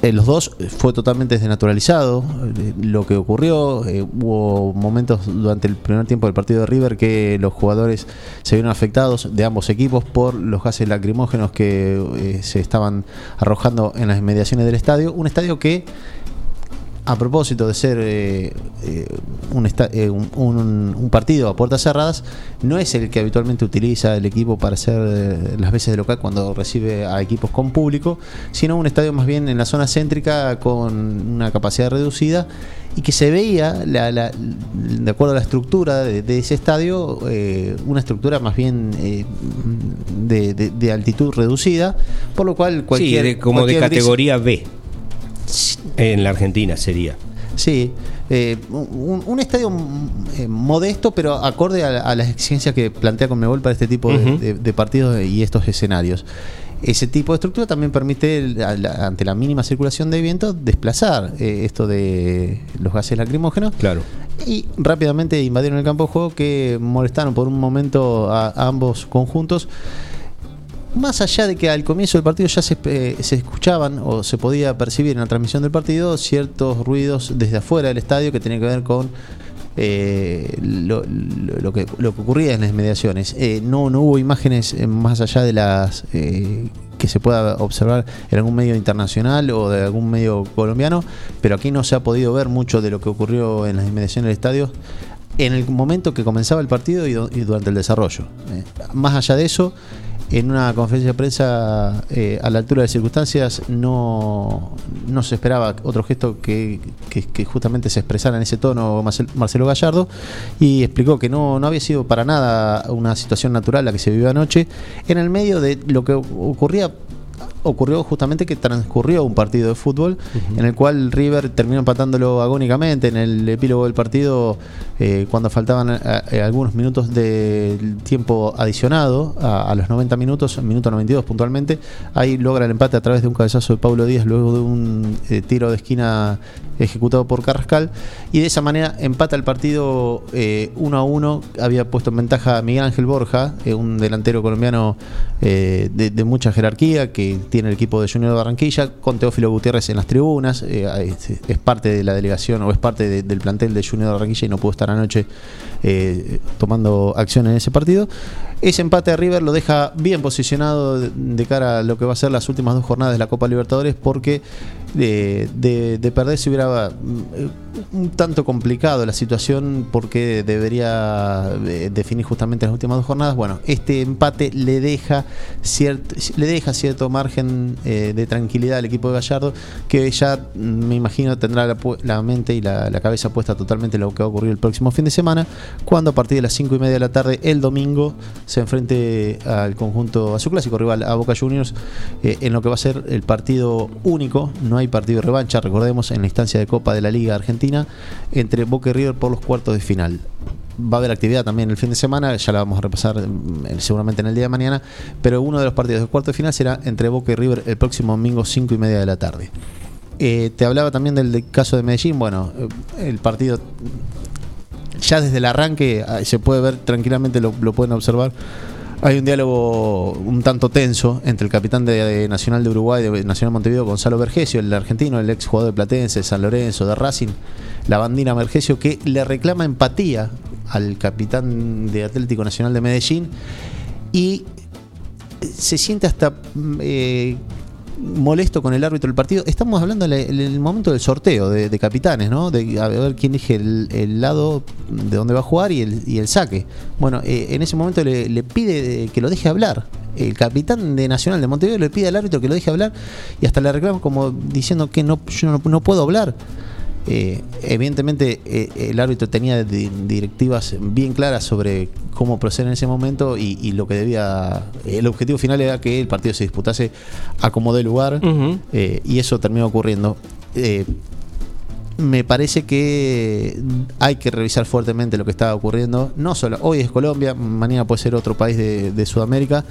en los dos fue totalmente desnaturalizado eh, lo que ocurrió. eh, hubo momentos durante el primer tiempo del partido de River que los jugadores se vieron afectados de ambos equipos por los gases lacrimógenos que eh, se estaban arrojando en las inmediaciones del estadio. Un estadio que a propósito de ser eh, eh, un, esta- eh, un- un- un partido a puertas cerradas, no es el que habitualmente utiliza el equipo para hacer eh, las veces de local cuando recibe a equipos con público, sino un estadio más bien en la zona céntrica con una capacidad reducida y que se veía, la- la- de acuerdo a la estructura de, de ese estadio, eh, una estructura más bien eh, de, de- de altitud reducida, por lo cual cualquier... sí, como de cualquier categoría B. En la Argentina sería. Sí, eh, un, un estadio eh, modesto, pero acorde a, a las exigencias que plantea Conmebol para este tipo de, Ujú. de- de partidos y estos escenarios. Ese tipo de estructura también permite, el- ante la mínima circulación de viento, desplazar eh, esto de los gases lacrimógenos. Claro. Y rápidamente invadieron el campo de juego que molestaron por un momento a, a ambos conjuntos. Más allá de que al comienzo del partido ya se, eh, se escuchaban o se podía percibir en la transmisión del partido ciertos ruidos desde afuera del estadio que tenían que ver con eh, lo, que, lo que ocurría en las inmediaciones. Eh, no, no hubo imágenes más allá de las que se pueda observar en algún medio internacional o de algún medio colombiano, pero aquí no se ha podido ver mucho de lo que ocurrió en las inmediaciones del estadio en el momento que comenzaba el partido y, du- y durante el desarrollo. Más allá de eso, en una conferencia de prensa eh, a la altura de circunstancias no, no se esperaba otro gesto que, que- justamente se expresara en ese tono Marcel- Marcelo Gallardo y explicó que no, no había sido para nada una situación natural la que se vivió anoche. En el medio de lo que ocurría ocurrió justamente que transcurrió un partido de fútbol en el cual River terminó empatándolo agónicamente en el epílogo del partido eh, cuando faltaban eh, eh, algunos minutos del tiempo adicionado a, a los 90 minutos, minuto 92 puntualmente, ahí logra el empate a través de un cabezazo de Pablo Díaz luego de un eh, tiro de esquina ejecutado por Carrascal. Y de esa manera empata el partido eh, 1 a 1 había puesto en ventaja a Miguel Ángel Borja un delantero colombiano de, de mucha jerarquía que tiene el equipo de Junior de Barranquilla con Teófilo Gutiérrez en las tribunas eh, es, parte de la delegación o es parte de- del plantel de Junior de Barranquilla y no pudo estar anoche eh, tomando acción en ese partido ese empate de River lo deja bien posicionado de, cara a lo que va a ser las últimas dos jornadas de la Copa Libertadores porque de, de- de perder se hubiera mm, un tanto complicado la situación porque debería eh, definir justamente las últimas dos jornadas. Bueno, este empate le deja cierto, le deja cierto margen eh, de tranquilidad al equipo de Gallardo que ya mm, me imagino tendrá la, mente y la, la cabeza puesta totalmente en lo que va a ocurrir el próximo fin de semana cuando a partir de las 5 y media de la tarde el domingo se enfrente al conjunto, a su clásico rival, a Boca Juniors, eh, en lo que va a ser el partido único, no hay partido de revancha, recordemos, en la instancia de Copa de la Liga Argentina, entre Boca y River por los cuartos de final. Va a haber actividad también el fin de semana, ya la vamos a repasar mm, seguramente en el día de mañana, pero uno de los partidos de cuarto de final será entre Boca y River el próximo domingo 5 y media de la tarde. Eh, te hablaba también del, del caso de Medellín, bueno, eh, el partido ya desde el arranque ah, se puede ver tranquilamente, lo, lo pueden observar. Hay un diálogo un tanto tenso entre el capitán de, Nacional de Uruguay, de Nacional Montevideo, Gonzalo Vergesio, el argentino, el ex jugador de Platense, San Lorenzo, de Racing, la bandina Vergesio, que le reclama empatía al capitán de Atlético Nacional de Medellín y se siente hasta mm, eh, molesto con el árbitro del partido. Estamos hablando en el, en el momento del sorteo de, de capitanes, ¿no? De a ver quién elige el, el lado de donde va a jugar y el, y el saque. Bueno, eh, en ese momento le, pide que lo deje hablar. El capitán de Nacional de Montevideo le pide al árbitro que lo deje hablar y hasta le reclama como diciendo que no, yo no, no puedo hablar. Eh, evidentemente eh, el árbitro tenía di- directivas bien claras sobre cómo proceder en ese momento y, y lo que debía el objetivo final era que el partido se disputase a como dé lugar eh, y eso terminó ocurriendo. Eh, me parece que hay que revisar fuertemente lo que está ocurriendo. No solo hoy es Colombia mañana puede ser otro país de, de Sudamérica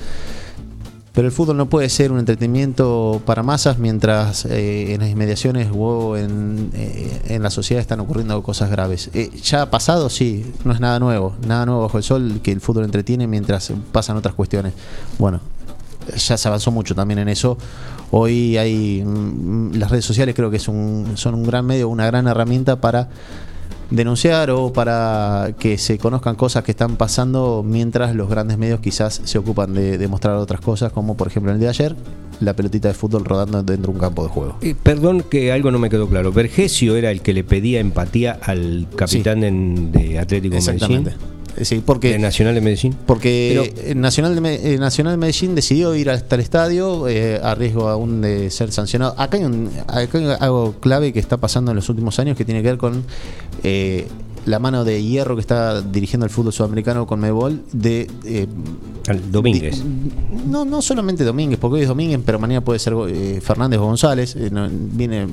pero el fútbol no puede ser un entretenimiento para masas mientras eh, en las inmediaciones o en, eh, en la sociedad están ocurriendo cosas graves. Eh, ya ha pasado, sí, no es nada nuevo, nada nuevo bajo el sol que el fútbol entretiene mientras pasan otras cuestiones. Bueno, ya se avanzó mucho también en eso. Hoy hay mm, las redes sociales creo que es un, son un gran medio, una gran herramienta para denunciar o para que se conozcan cosas que están pasando mientras los grandes medios quizás se ocupan de, de mostrar otras cosas, como por ejemplo el de ayer, la pelotita de fútbol rodando dentro de un campo de juego. Eh, perdón que algo no me quedó claro. Vergesio era el que le pedía empatía al capitán en- de Atlético Medellín. Exactamente. Eh, Sí, porque de Nacional de Medellín. Porque el Nacional de, Me- eh, Nacional de Medellín decidió ir hasta el estadio eh, a riesgo aún de ser sancionado. Acá hay, un, acá hay algo clave que está pasando en los últimos años que tiene que ver con eh, la mano de hierro que está dirigiendo el fútbol sudamericano con Mebol de eh, Domínguez. no, no solamente Domínguez, porque hoy es Domínguez, pero mañana puede ser eh, Fernández o González. eh, no, viene, eh,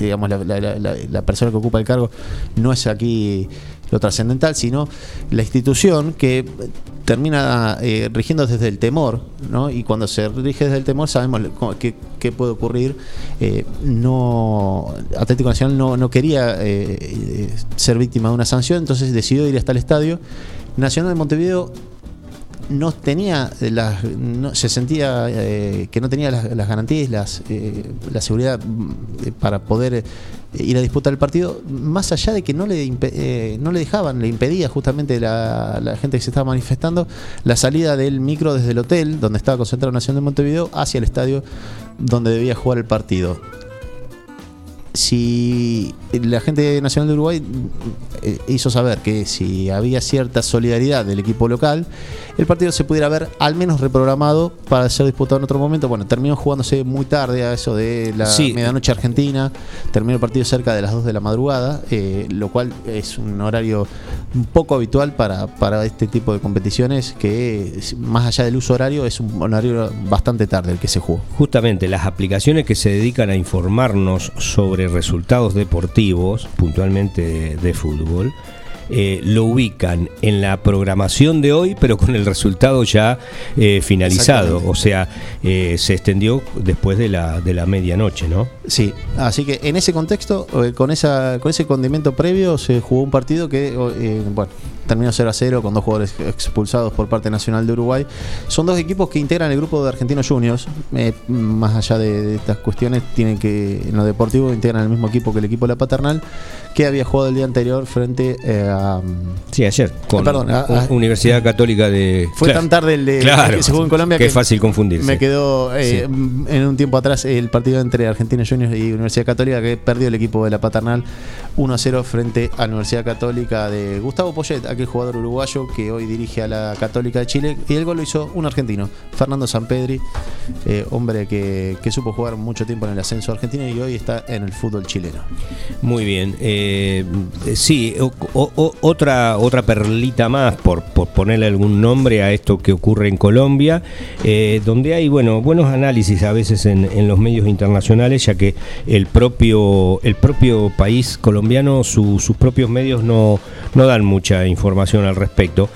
digamos, la, la- la- la- la persona que ocupa el cargo no es aquí lo trascendental, sino la institución que termina eh, rigiendo desde el temor, ¿no? Y cuando se rige desde el temor sabemos qué, puede ocurrir. Eh, no Atlético Nacional no, no quería eh, ser víctima de una sanción, entonces decidió ir hasta el estadio. Nacional de Montevideo no tenía las no- se sentía eh, que no tenía las, garantías las eh, la seguridad mm, eh, para poder eh, ir a disputar el partido más allá de que no le eh, no le dejaban le impedía justamente la, la gente que se estaba manifestando la salida del micro desde el hotel donde estaba concentrado Nación de Montevideo hacia el estadio donde debía jugar el partido si la gente nacional de Uruguay eh, hizo saber que si había cierta solidaridad del equipo local, el partido se pudiera ver al menos reprogramado para ser disputado en otro momento. Bueno, terminó jugándose muy tarde a eso de la Sí. medianoche argentina, terminó el partido cerca de las 2 de la madrugada, eh, lo cual es un horario un poco habitual para, para este tipo de competiciones que más allá del uso horario es un horario bastante tarde el que se jugó. Justamente las aplicaciones que se dedican a informarnos sobre resultados deportivos, puntualmente de, de fútbol, eh, lo ubican en la programación de hoy, pero con el resultado ya eh, finalizado. O sea, eh, se extendió después de la, de la medianoche, ¿no? Sí, así que en ese contexto, eh, con esa con ese condimento previo, se jugó un partido que, eh, bueno, terminó 0 a 0 con dos jugadores expulsados por parte nacional de Uruguay. Son dos equipos que integran el grupo de Argentinos Juniors. Eh, más allá de, de estas cuestiones, tienen que, en lo deportivo, integran el mismo equipo que el equipo de la paternal, que había jugado el día anterior frente eh, a. Sí, ayer. Con Perdón, a- a- Universidad Católica de. Fue tan tarde el de Claro, que se jugó en Colombia que es fácil confundirse. Me quedó eh, Sí. en un tiempo atrás el partido entre Argentinos Juniors y Universidad Católica que perdió el equipo de la paternal 1 a 0 frente a Universidad Católica de Gustavo Poyet, aquel jugador uruguayo que hoy dirige a la Católica de Chile. Y el gol lo hizo un argentino, Fernando Sampedri, eh, hombre que, que supo jugar mucho tiempo en el ascenso argentino y hoy está en el fútbol chileno. Muy bien. eh, sí, o- o- otra, otra perlita más, por, por ponerle algún nombre a esto que ocurre en Colombia, eh, donde hay bueno, buenos análisis a veces en, en los medios internacionales, ya que el propio, el propio país colombiano, su- sus propios medios no, no dan mucha información al respecto.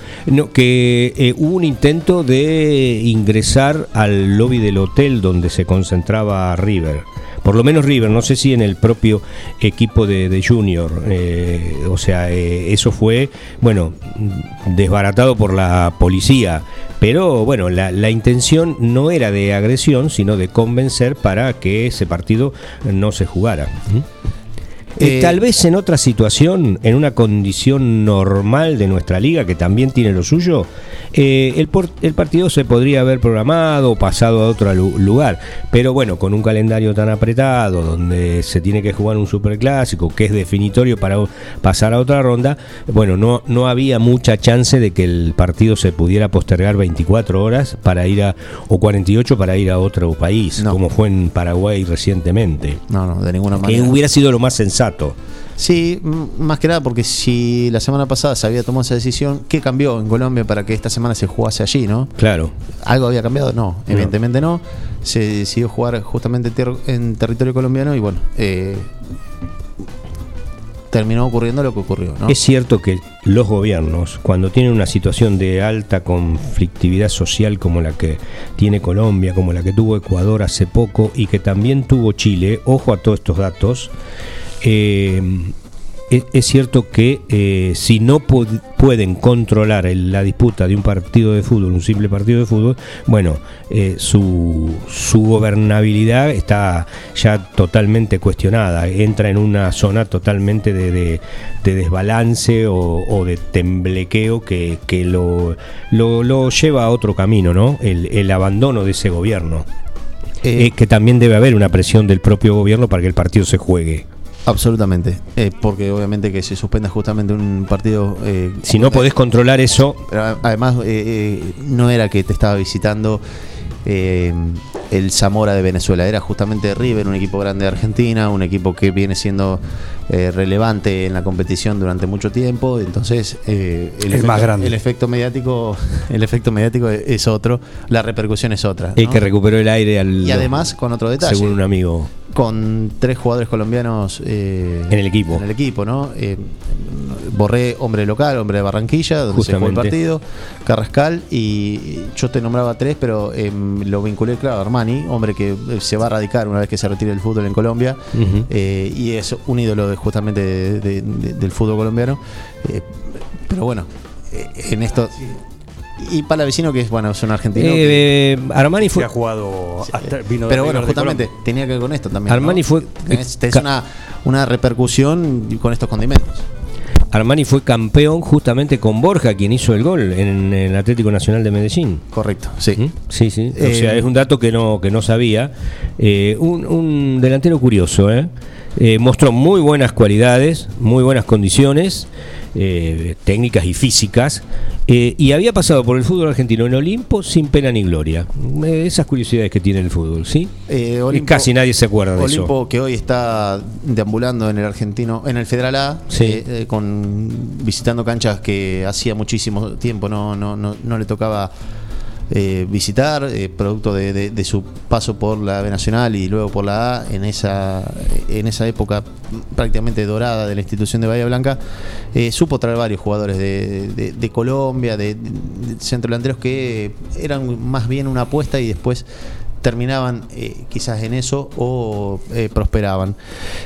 Que eh, hubo un intento de ingresar al lobby del hotel donde se concentraba River. Por lo menos River, no sé si en el propio equipo de, Junior. eh, o sea, eh, eso fue, bueno, desbaratado por la policía. Pero bueno, la, la intención no era de agresión, sino de convencer para que ese partido no se jugara. Eh, Tal vez en otra situación, en una condición normal de nuestra liga, que también tiene lo suyo, eh, el, por- el partido se podría haber programado o pasado a otro lu- lugar. Pero bueno, con un calendario tan apretado, donde se tiene que jugar un superclásico, que es definitorio para pasar a otra ronda, bueno, no, no había mucha chance de que el partido se pudiera postergar 24 horas para ir a, o 48 para ir a otro país, como fue en Paraguay recientemente. No, no, de ninguna Que manera. hubiera sido lo más sensato. Sí, m- más que nada porque si la semana pasada se había tomado esa decisión, ¿qué cambió en Colombia para que esta semana se jugase allí, no? Claro. ¿Algo había cambiado? No, evidentemente no. Se decidió jugar justamente en, territorio colombiano y bueno, eh, terminó ocurriendo lo que ocurrió, ¿no? Es cierto que los gobiernos, cuando tienen una situación de alta conflictividad social como la que tiene Colombia, como la que tuvo Ecuador hace poco y que también tuvo Chile, ojo a todos estos datos, eh, es, es cierto que eh, si no pu- pueden controlar el- la disputa de un partido de fútbol, un simple partido de fútbol, bueno, eh, su, su gobernabilidad está ya totalmente cuestionada, entra en una zona totalmente de, de- de desbalance o, o de temblequeo que, que lo, lo, lo lleva a otro camino, ¿no? El, el abandono de ese gobierno. Eh, que también debe haber una presión del propio gobierno para que el partido se juegue. Absolutamente, eh, porque obviamente que se suspenda justamente un partido... eh, Si no podés controlar eso, además, eh, eh, no era que te estaba visitando eh, el Zamora de Venezuela, era justamente River, un equipo grande de Argentina, un equipo que viene siendo eh, relevante en la competición durante mucho tiempo. Entonces, eh, El efecto, más grande. el efecto mediático, el efecto mediático es otro, la repercusión es otra. ¿no? que recuperó el aire al. Y además, con otro detalle. Según un amigo. Con tres jugadores colombianos eh, En el equipo. En el equipo, ¿no? Borré, hombre local, hombre de Barranquilla, donde se jugó el partido. Carrascal y yo te nombraba tres, pero eh, lo vinculé, claro, a Armani, hombre que eh, se va a radicar una vez que se retire el fútbol en Colombia eh, y es un ídolo de, justamente de- de- de- del fútbol colombiano. Eh, pero bueno, eh, en esto. Y Palavecino, que es, bueno, es un argentino. que- Eh, Armani fue. ha jugado hasta, vino de pero bueno, justamente tenía que ver con esto también. Armani ¿no? fue- Tenés, tenés una repercusión con estos condimentos. Armani fue campeón justamente con Borja, quien hizo el gol en el Atlético Nacional de Medellín. Correcto, sí. Sí, sí. Eh, o sea, es un dato que no, que no sabía. Eh, un, un delantero curioso, ¿eh? Eh, mostró muy buenas cualidades, muy buenas condiciones eh, técnicas y físicas, eh, y había pasado por el fútbol argentino en Olimpo sin pena ni gloria. Eh, esas curiosidades que tiene el fútbol, ¿sí? Eh, y Olimpo- casi nadie se acuerda de eso. Olimpo que hoy está deambulando en el argentino, en el Federal A, Sí. eh, con visitando canchas que hacía muchísimo tiempo no, no, no, no le tocaba eh, visitar, eh, producto de, de- de su paso por la B Nacional y luego por la A, en esa, en esa época prácticamente dorada de la institución de Bahía Blanca, eh, supo traer varios jugadores de, de- Colombia, de, de centrodelanteros que eran más bien una apuesta y después terminaban eh, quizás en eso o eh, prosperaban.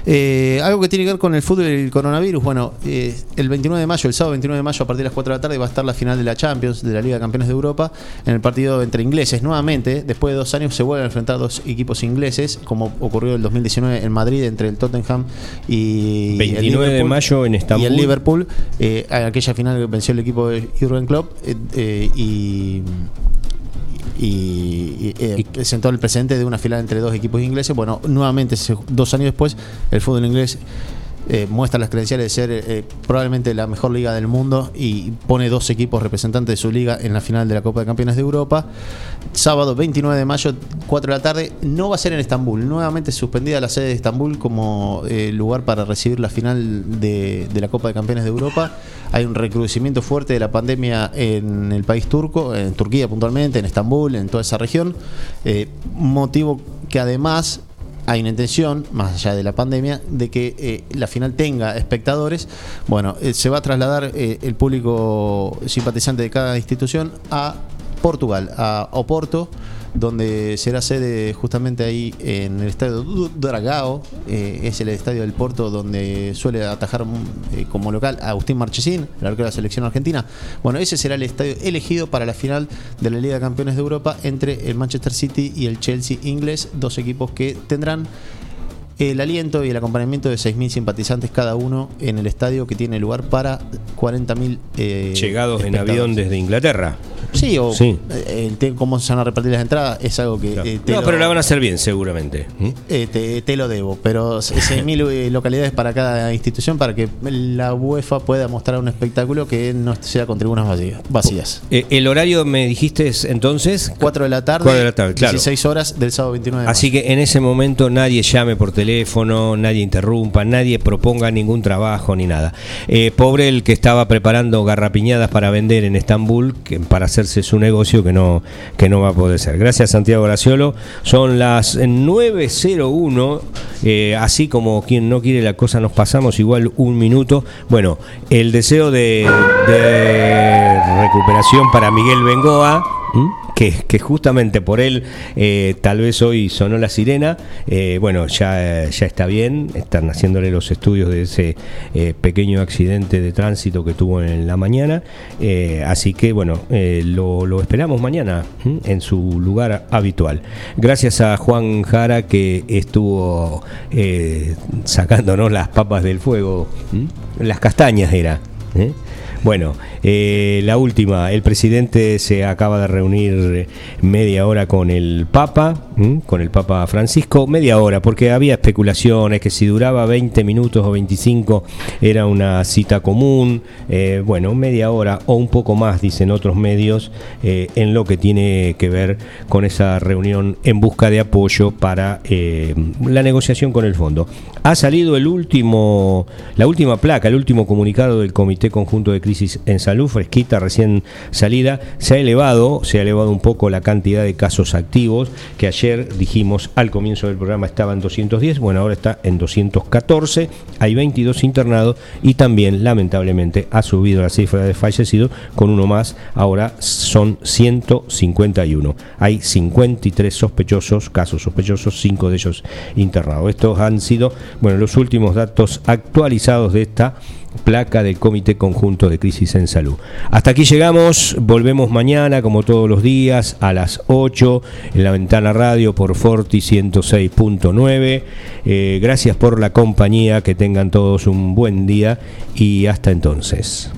Eh, algo que tiene que ver con el fútbol y el coronavirus, bueno, eh, el 29 de mayo, el sábado 29 de mayo a partir de las 4 de la tarde va a estar la final de la Champions, de la Liga de Campeones de Europa, en el partido entre ingleses. Nuevamente, después de dos años se vuelven a enfrentar dos equipos ingleses, como ocurrió en el 2019 en Madrid entre el Tottenham y el 29 de Liverpool mayo en y el Liverpool, eh, aquella final que venció el equipo de Jurgen Klopp eh, eh, y y, y, eh, sentó el precedente de una final entre dos equipos ingleses. Bueno, nuevamente, dos años después, el fútbol inglés eh, muestra las credenciales de ser eh, probablemente la mejor liga del mundo y pone dos equipos representantes de su liga en la final de la Copa de Campeones de Europa. Sábado 29 de mayo, 4 de la tarde. No va a ser en Estambul. Nuevamente suspendida la sede de Estambul como eh, lugar para recibir la final de, de la Copa de Campeones de Europa. Hay un recrudecimiento fuerte de la pandemia en el país turco, en Turquía puntualmente, en Estambul, en toda esa región. Eh, motivo que además hay una intención, más allá de la pandemia, de que eh, la final tenga espectadores. Bueno, eh, se va a trasladar eh, el público simpatizante de cada institución a Portugal, a Oporto, donde será sede justamente ahí en el estadio Dragao, eh, es el estadio del Porto donde suele atajar mm, eh, como local a Agustín Marchesín, el arquero de la selección argentina. Bueno, ese será el estadio elegido para la final de la Liga de Campeones de Europa entre el Manchester City y el Chelsea inglés, dos equipos que tendrán el aliento y el acompañamiento de 6.000 simpatizantes cada uno en el estadio que tiene lugar para 40.000 eh, Llegados en avión desde Inglaterra. Sí, o Sí. eh, el cómo se van a repartir las entradas es algo que eh, No, lo, pero la van a hacer bien, seguramente. ¿Mm? eh, te, te lo debo. Pero 6.000 eh, localidades para cada institución para que la UEFA pueda mostrar un espectáculo que no sea con tribunas vacías. vacías. El horario me dijiste es, entonces 4 de la tarde, 4 de la tarde, claro. 16 horas del sábado 29 de. Así que en ese momento nadie llame por teléfono, nadie interrumpa, nadie proponga ningún trabajo ni nada. Eh, pobre el que estaba preparando garrapiñadas para vender en Estambul, que, para hacerse su negocio que no, que no va a poder ser. Gracias Santiago Graciolo. Son las 9.01, eh, así como quien no quiere la cosa nos pasamos igual un minuto. Bueno, el deseo de, recuperación para Miguel Bengoa. Que, justamente por él eh, tal vez hoy sonó la sirena, eh, bueno, ya, ya está bien, están haciéndole los estudios de ese eh, pequeño accidente de tránsito que tuvo en la mañana, eh, así que bueno, lo, esperamos mañana en su lugar habitual. Gracias a Juan Jara que estuvo sacándonos las papas del fuego, las castañas era. Bueno, eh, la última, el presidente se acaba de reunir media hora con el Papa, con el Papa Francisco, media hora, porque había especulaciones que si duraba 20 minutos o 25 era una cita común, eh, bueno, media hora o un poco más, dicen otros medios, eh, en lo que tiene que ver con esa reunión en busca de apoyo para eh, la negociación con el fondo. Ha salido el último, la última placa, el último comunicado del Comité Conjunto de Crisis en Salud, fresquita, recién salida. Se ha elevado, se ha elevado un poco la cantidad de casos activos, que ayer dijimos al comienzo del programa estaba en 210, bueno, ahora está en 214, hay 22 internados y también, lamentablemente, ha subido la cifra de fallecidos con uno más, ahora son 151. Hay 53 sospechosos, casos sospechosos, 5 de ellos internados. Estos han sido, bueno, los últimos datos actualizados de esta placa del Comité Conjunto de Crisis en Salud. Hasta aquí llegamos, volvemos mañana como todos los días a las 8 en la ventana radio por Forti 106.9. Eh, gracias por la compañía, que tengan todos un buen día y hasta entonces.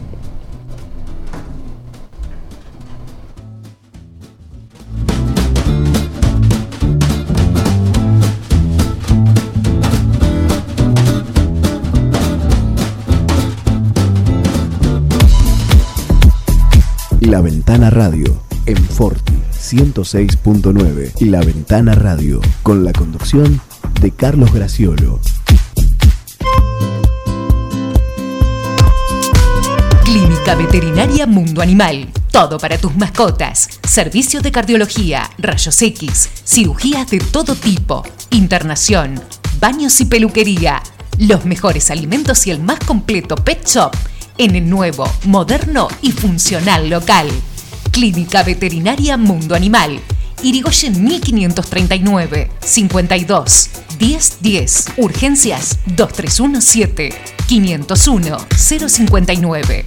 La Ventana Radio en Forti 106.9 y La Ventana Radio con la conducción de Carlos Graciolo. Clínica Veterinaria Mundo Animal. Todo para tus mascotas. Servicios de cardiología, rayos X, cirugías de todo tipo, internación, baños y peluquería. Los mejores alimentos y el más completo pet shop en el nuevo, moderno y funcional local. Clínica Veterinaria Mundo Animal. Irigoyen 1539 52 1010. Urgencias 2317 501 059.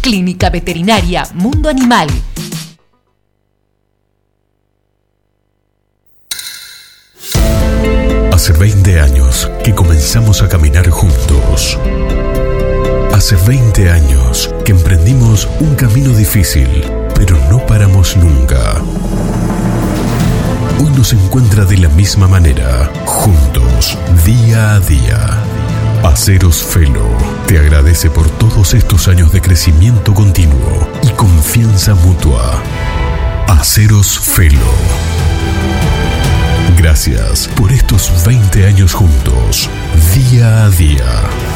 Clínica Veterinaria Mundo Animal. Hace 20 años que comenzamos a caminar juntos. Hace 20 años que emprendimos un camino difícil, pero no paramos nunca. Hoy nos encuentra de la misma manera, juntos, día a día. Aceros Felo te agradece por todos estos años de crecimiento continuo y confianza mutua. Aceros Felo. Gracias por estos 20 años juntos, día a día.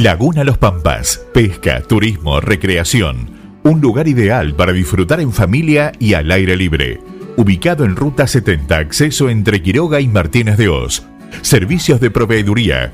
Laguna Los Pampas. Pesca, turismo, recreación. Un lugar ideal para disfrutar en familia y al aire libre. Ubicado en Ruta 70, acceso entre Quiroga y Martínez de Oz. Servicios de proveeduría,